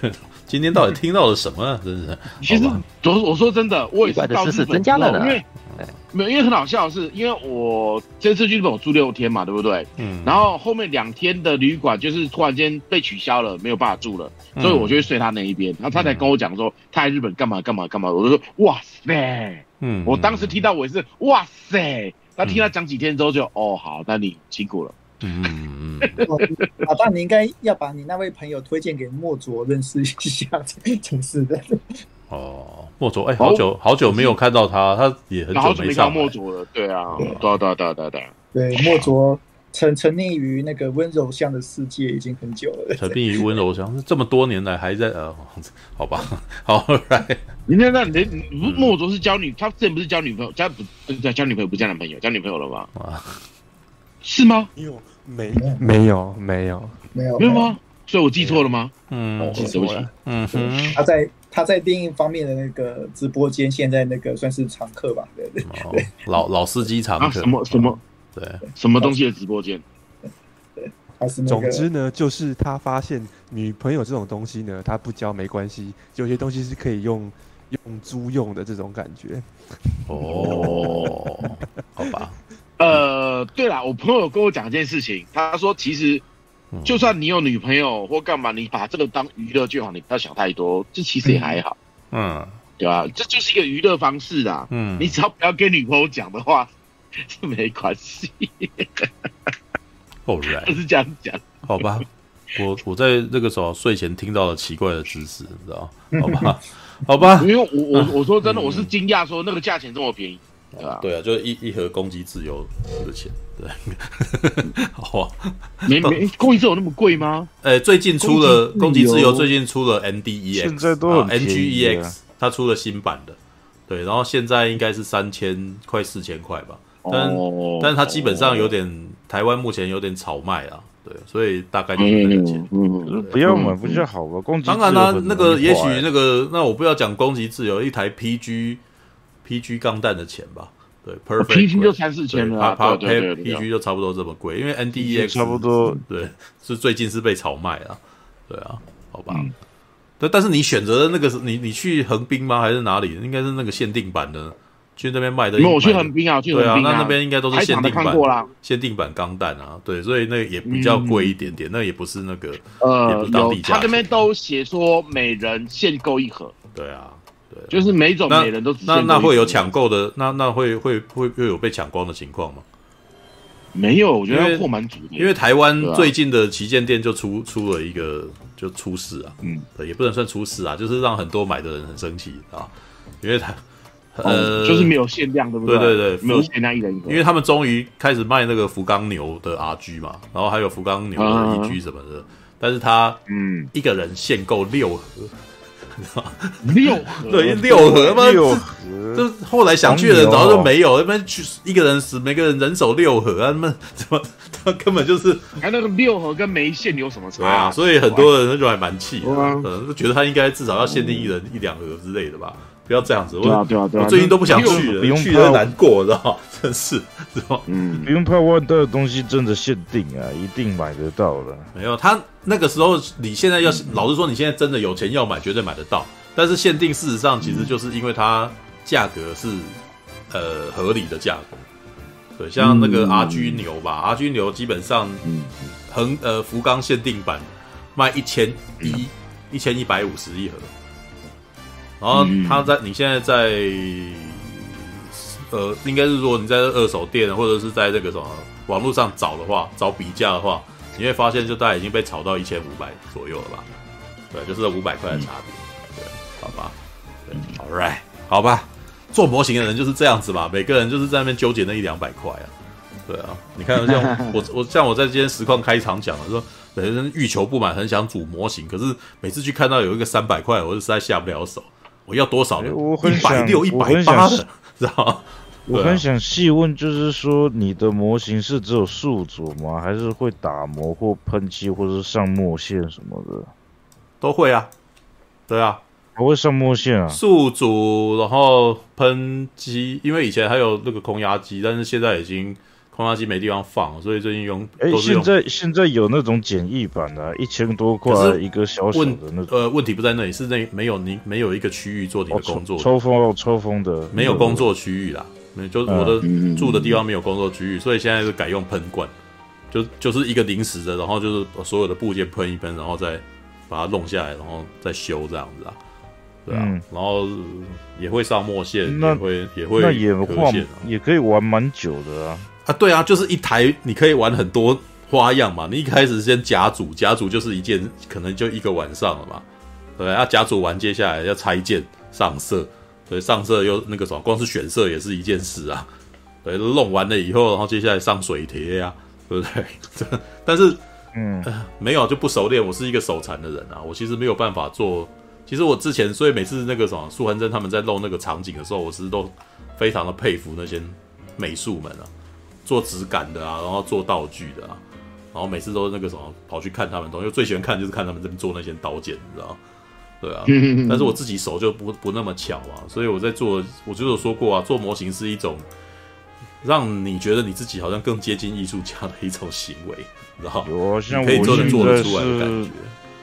Speaker 1: 今天到底听到了什么、啊？真是，
Speaker 4: 其实我我说真的，我也是到日本之后，因为没有，因为很好笑的是，因为我这次去日本我住六天嘛，对不对？嗯。然后后面两天的旅馆就是突然间被取消了，没有办法住了，所以我就会睡他那一边。然后他才跟我讲说他在日本干嘛干嘛干嘛，我就说哇塞，嗯，我当时听到我也是哇塞，那听他讲几天之后就哦好，那你辛苦了。
Speaker 6: 嗯，老大，你应该要把你那位朋友推荐给莫卓认识一下，真是的。
Speaker 1: 哦，莫卓，哎，好久好久没有看到他，他也很久没上
Speaker 4: 莫卓了。对啊，对对对对对对。
Speaker 6: 对，莫卓沉沉溺于那个温柔乡的世界已经很久了。
Speaker 1: 沉溺于温柔乡，这么多年来还在呃，好吧，好来。
Speaker 4: 你看，那你莫卓是交女，他之前不是交女朋友，交不交交女朋友不交男朋友，交女朋友了吧？啊。是吗？
Speaker 7: 没有，没没有，没有，
Speaker 6: 没有，
Speaker 4: 没有吗？所以我记错了吗？嗯，记错了。
Speaker 6: 嗯哼，他在他在电影方面的那个直播间，现在那个算是常客吧？对对对，
Speaker 1: 老老司机常客。
Speaker 4: 什么什么？对，什么东西的直播间？
Speaker 6: 对，
Speaker 7: 总之呢，就是他发现女朋友这种东西呢，他不交没关系，有些东西是可以用用租用的这种感觉。
Speaker 1: 哦，好吧。
Speaker 4: 呃，对了，我朋友跟我讲一件事情，他说其实，就算你有女朋友或干嘛，你把这个当娱乐就好，你不要想太多，这其实也还好，嗯，对吧？这就是一个娱乐方式啊，嗯，你只要不要跟女朋友讲的话，这没关系。
Speaker 1: 后来
Speaker 4: 是这样讲，
Speaker 1: 好吧？我我在那个时候睡前听到了奇怪的知识，你知道？好吧，好吧，
Speaker 4: 因为我我我说真的，我是惊讶说那个价钱这么便宜。
Speaker 1: 对啊，对啊，就是一一盒攻击自由的钱，对，好啊，
Speaker 4: 没没攻击自由那么贵吗？
Speaker 1: 哎，最近出了攻击自由，最近出了 NDEX，
Speaker 8: 现在都很
Speaker 1: NGEX，它出了新版的，对，然后现在应该是三千快四千块吧，但但是它基本上有点台湾目前有点炒卖啊，对，所以大概就是那个钱，
Speaker 8: 嗯，不要买不就好了？攻击
Speaker 1: 当然啦，那个也许那个那我不要讲攻击自由，一台 PG。PG 钢弹的钱吧，对
Speaker 4: ，Perfect，PG 就三四千了，
Speaker 1: 它 PG 就差不多这么贵，因为 NDEX
Speaker 8: 差不多，
Speaker 1: 对，是最近是被炒卖了，对啊，好吧，对，但是你选择的那个是你你去横滨吗？还是哪里？应该是那个限定版的去那边卖的。
Speaker 4: 没有，我去横滨啊，去横滨啊。
Speaker 1: 对啊，那那边应该都是限定版，限定版钢弹啊。对，所以那也比较贵一点点，那也不是那个呃，有
Speaker 4: 他这边都写说每人限购一盒。
Speaker 1: 对啊，对，
Speaker 4: 就是每种每人都
Speaker 1: 那那会有抢购的，那那会会会会有被抢光的情况吗？
Speaker 4: 没有，我觉得货蛮足的。
Speaker 1: 因为台湾最近的旗舰店就出出了一个就出事啊，嗯，对，也不能算出事啊，就是让很多买的人很生气啊，因为他呃，
Speaker 4: 就是没有限量，对不对？
Speaker 1: 对对对，
Speaker 4: 没有限量一人一个，
Speaker 1: 因为他们终于开始卖那个福冈牛的 RG 嘛，然后还有福冈牛的 EG 什么的，但是他嗯，一个人限购六盒。
Speaker 4: 六盒
Speaker 1: 对六盒吗？六盒，就后来想去的人早就没有，他们去一个人死，每个人人手六盒啊，他们怎么他根本就是，
Speaker 4: 还那个六盒跟没限有什么差
Speaker 1: 啊？所以很多人就还蛮气的，嗯，就觉得他应该至少要限定一人一两盒之类的吧。不要这样子，
Speaker 4: 对啊对啊对啊！
Speaker 1: 我最近都不想去了，去了难过，知道真是，知道
Speaker 8: 嗯，不用怕万代的东西真的限定啊，一定买得到的。
Speaker 1: 没有，他那个时候，你现在要是老实说，你现在真的有钱要买，绝对买得到。但是限定，事实上其实就是因为它价格是呃合理的价格。对，像那个 RG 牛吧，RG 牛基本上横呃福冈限定版卖一千一一千一百五十一盒。然后他在你现在在，呃，应该是说你在二手店或者是在这个什么网络上找的话，找比价的话，你会发现就大概已经被炒到一千五百左右了吧？对，就是五百块的差别。对，好吧，对，All right，好吧，做模型的人就是这样子吧，每个人就是在那边纠结那一两百块啊。对啊，你看像 我我像我在今天实况开场讲了说，有人欲求不满，很想组模型，可是每次去看到有一个三百块，我就实在下不了手。我要多少呢？一百六、一百八的，知道吗？
Speaker 8: 我很想细问，就是说，你的模型是只有宿主吗？还是会打磨或喷漆，或者是上墨线什么的？
Speaker 1: 都会啊，对啊，
Speaker 8: 还会上墨线啊。
Speaker 1: 宿主，然后喷漆，因为以前还有那个空压机，但是现在已经。空压机没地方放，所以最近用。哎、欸，
Speaker 8: 现在现在有那种简易版的、啊，一千多块一个小小的那种。
Speaker 1: 呃，问题不在那里，是那没有你没有一个区域做你的工作的、
Speaker 8: 哦。抽风哦，抽风的，
Speaker 1: 没有工作区域啦。没、嗯，就是我的住的地方没有工作区域，嗯、所以现在是改用喷罐，就就是一个临时的，然后就是所有的部件喷一喷，然后再把它弄下来，然后再修这样子啊。对啊，嗯、然后也会上墨线，那也会也会那
Speaker 8: 也画也可以玩蛮久的啊。
Speaker 1: 啊，对啊，就是一台，你可以玩很多花样嘛。你一开始先甲组，甲组就是一件，可能就一个晚上了嘛。对，啊，甲组完，接下来要拆件、上色，对，上色又那个什么，光是选色也是一件事啊。对，弄完了以后，然后接下来上水贴呀、啊，对不对？但是，嗯、呃，没有就不熟练。我是一个手残的人啊，我其实没有办法做。其实我之前，所以每次那个什么素恒真他们在弄那个场景的时候，我其实都非常的佩服那些美术们啊。做质感的啊，然后做道具的啊，然后每次都是那个什么跑去看他们东西，最喜欢看就是看他们这边做那些刀剑，你知道？对啊，但是我自己手就不不那么巧啊，所以我在做，我就有说过啊，做模型是一种让你觉得你自己好像更接近艺术家的一种行为，你知道？
Speaker 8: 有啊，像
Speaker 1: 可以做得做得出来的感觉。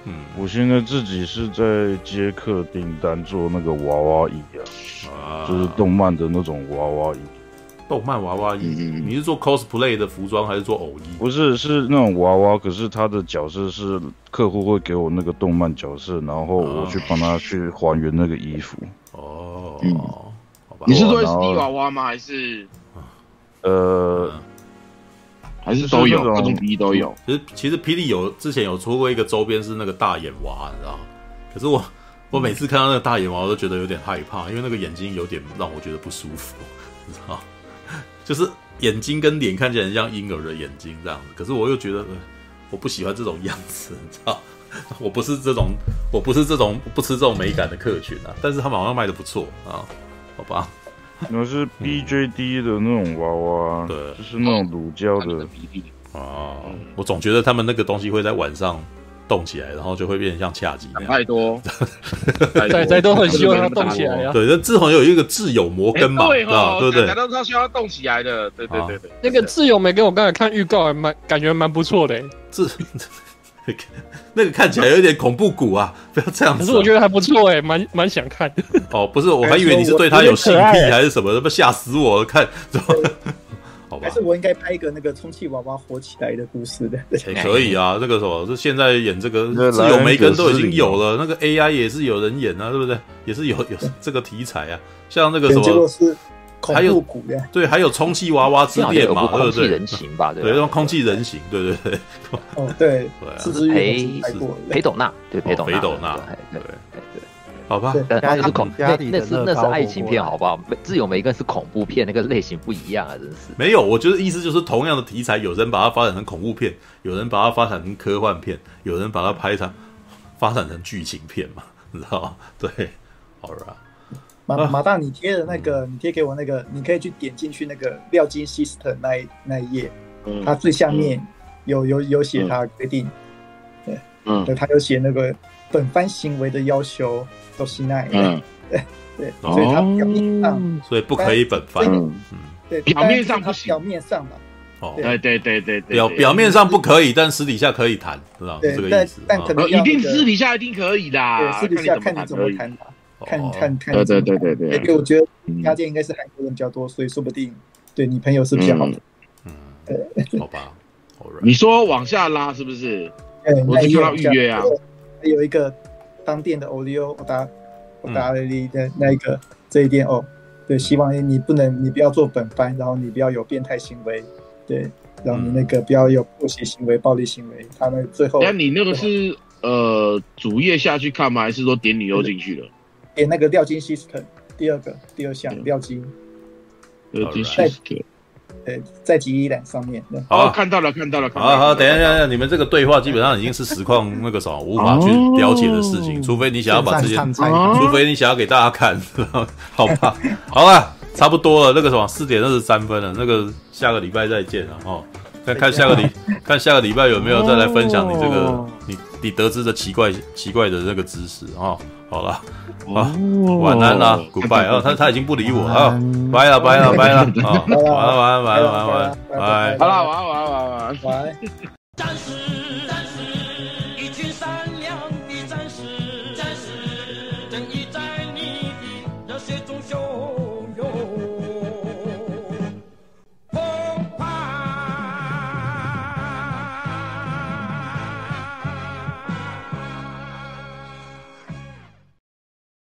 Speaker 8: 嗯，我现在自己是在接客订单做那个娃娃椅啊，啊就是动漫的那种娃娃椅。
Speaker 1: 动漫娃娃衣，嗯嗯，你是做 cosplay 的服装还是做偶衣？
Speaker 8: 不是，是那种娃娃，可是他的角色是客户会给我那个动漫角色，然后我去帮他去还原那个衣服。
Speaker 1: 哦，嗯、好吧。
Speaker 4: 你是做 SD 娃娃吗？还是
Speaker 8: 呃，
Speaker 4: 还是都有各种皮都有？
Speaker 1: 其实其实霹雳有之前有出过一个周边是那个大眼娃，你知道？可是我我每次看到那个大眼娃，我都觉得有点害怕，因为那个眼睛有点让我觉得不舒服，你知道？就是眼睛跟脸看起来很像婴儿的眼睛这样子，可是我又觉得，呃，我不喜欢这种样子，你知道？我不是这种，我不是这种不吃这种美感的客群啊。但是他们好像卖的不错啊，好吧？
Speaker 8: 那是 BJD 的那种娃娃，对，就是那种乳胶的
Speaker 1: 啊。我总觉得他们那个东西会在晚上。动起来，然后就会变成像恰吉那样。
Speaker 4: 太多，
Speaker 3: 仔仔都很希望它动起来啊。
Speaker 1: 对，那志宏有一个自有摩根嘛，对不对？
Speaker 4: 仔仔都是希望它动起来的。对对对对。
Speaker 3: 那个自由没给我刚才看预告，还蛮感觉蛮不错的。
Speaker 1: 自 那个看起来有点恐怖谷啊！不要这样子。
Speaker 3: 可是我觉得还不错哎，蛮蛮想看。
Speaker 1: 哦，不是，我还以为你是对他有性癖还是什么，不吓死我了！看，好吧？
Speaker 6: 还是我应该拍一个那个充气娃娃火起来的故事的？
Speaker 1: 可以啊，这个什么，是现在演这个自由梅根都已经有了，那个 AI 也是有人演啊，对不对？也是有有这个题材啊，像那个什么。还有对，还有充气娃娃之恋嘛，对不对？
Speaker 2: 人形吧，对，
Speaker 1: 用空气人形，对对对。
Speaker 6: 哦，对，
Speaker 2: 是裴裴斗娜，对裴斗
Speaker 1: 裴斗娜，对对对，好吧。
Speaker 2: 那是恐，那那是那是爱情片，好不好？自由梅根是恐怖片，那个类型不一样啊，真是。
Speaker 1: 没有，我觉得意思就是同样的题材，有人把它发展成恐怖片，有人把它发展成科幻片，有人把它拍成发展成剧情片嘛，你知道吗？对，好了。
Speaker 6: 马马大，你贴的那个，你贴给我那个，你可以去点进去那个廖金 System 那一那一页，它最下面有有有写它规定，对，嗯，对，它有写那个本番行为的要求都是那，嗯，对对，所以它表面上，
Speaker 1: 所以不可以本番，嗯，
Speaker 6: 对，表面上不行，表面上嘛，
Speaker 4: 哦，对对对对对，
Speaker 1: 表表面上不可以，但私底下可以谈，知道这个意思，
Speaker 6: 但可能
Speaker 4: 一定私底下一定可以的，
Speaker 6: 对，私底下看你怎么谈的。看看看，
Speaker 4: 对对对
Speaker 6: 对对，我觉得家电应该是韩国人比较多，所以说不定对你朋友是比较好的。
Speaker 1: 嗯，对，好吧。
Speaker 4: 你说往下拉是不是？我是看到预约啊。
Speaker 6: 还有一个当店的 Olio，我打我打了你的那一个这一店哦。对，希望你不能，你不要做本番，然后你不要有变态行为，对，然后你那个不要有破鞋行为、暴力行为。他们最后，
Speaker 4: 那你那个是呃主页下去看吗？还是说点你又进去了？
Speaker 6: 点那个料金 system，第二个第二项料金，
Speaker 4: 料金 system，
Speaker 6: 对，在记忆栏上面。
Speaker 4: 好，看到了，看到了。
Speaker 1: 好好，等一下，等一下，你们这个对话基本上已经是实况那个什么无法去了解的事情，除非你想要把这些，除非你想要给大家看，好吧？好了，差不多了，那个什么四点二十三分了，那个下个礼拜再见了哦。看看下个礼，看下个礼拜有没有再来分享你这个你你得知的奇怪奇怪的那个知识啊？好了。啊，晚安啦，Goodbye。啊，他他已经不理我 了，拜了拜了拜了，啊，晚安晚安晚安晚安晚安，拜，
Speaker 4: 好了，晚安晚安晚安晚安。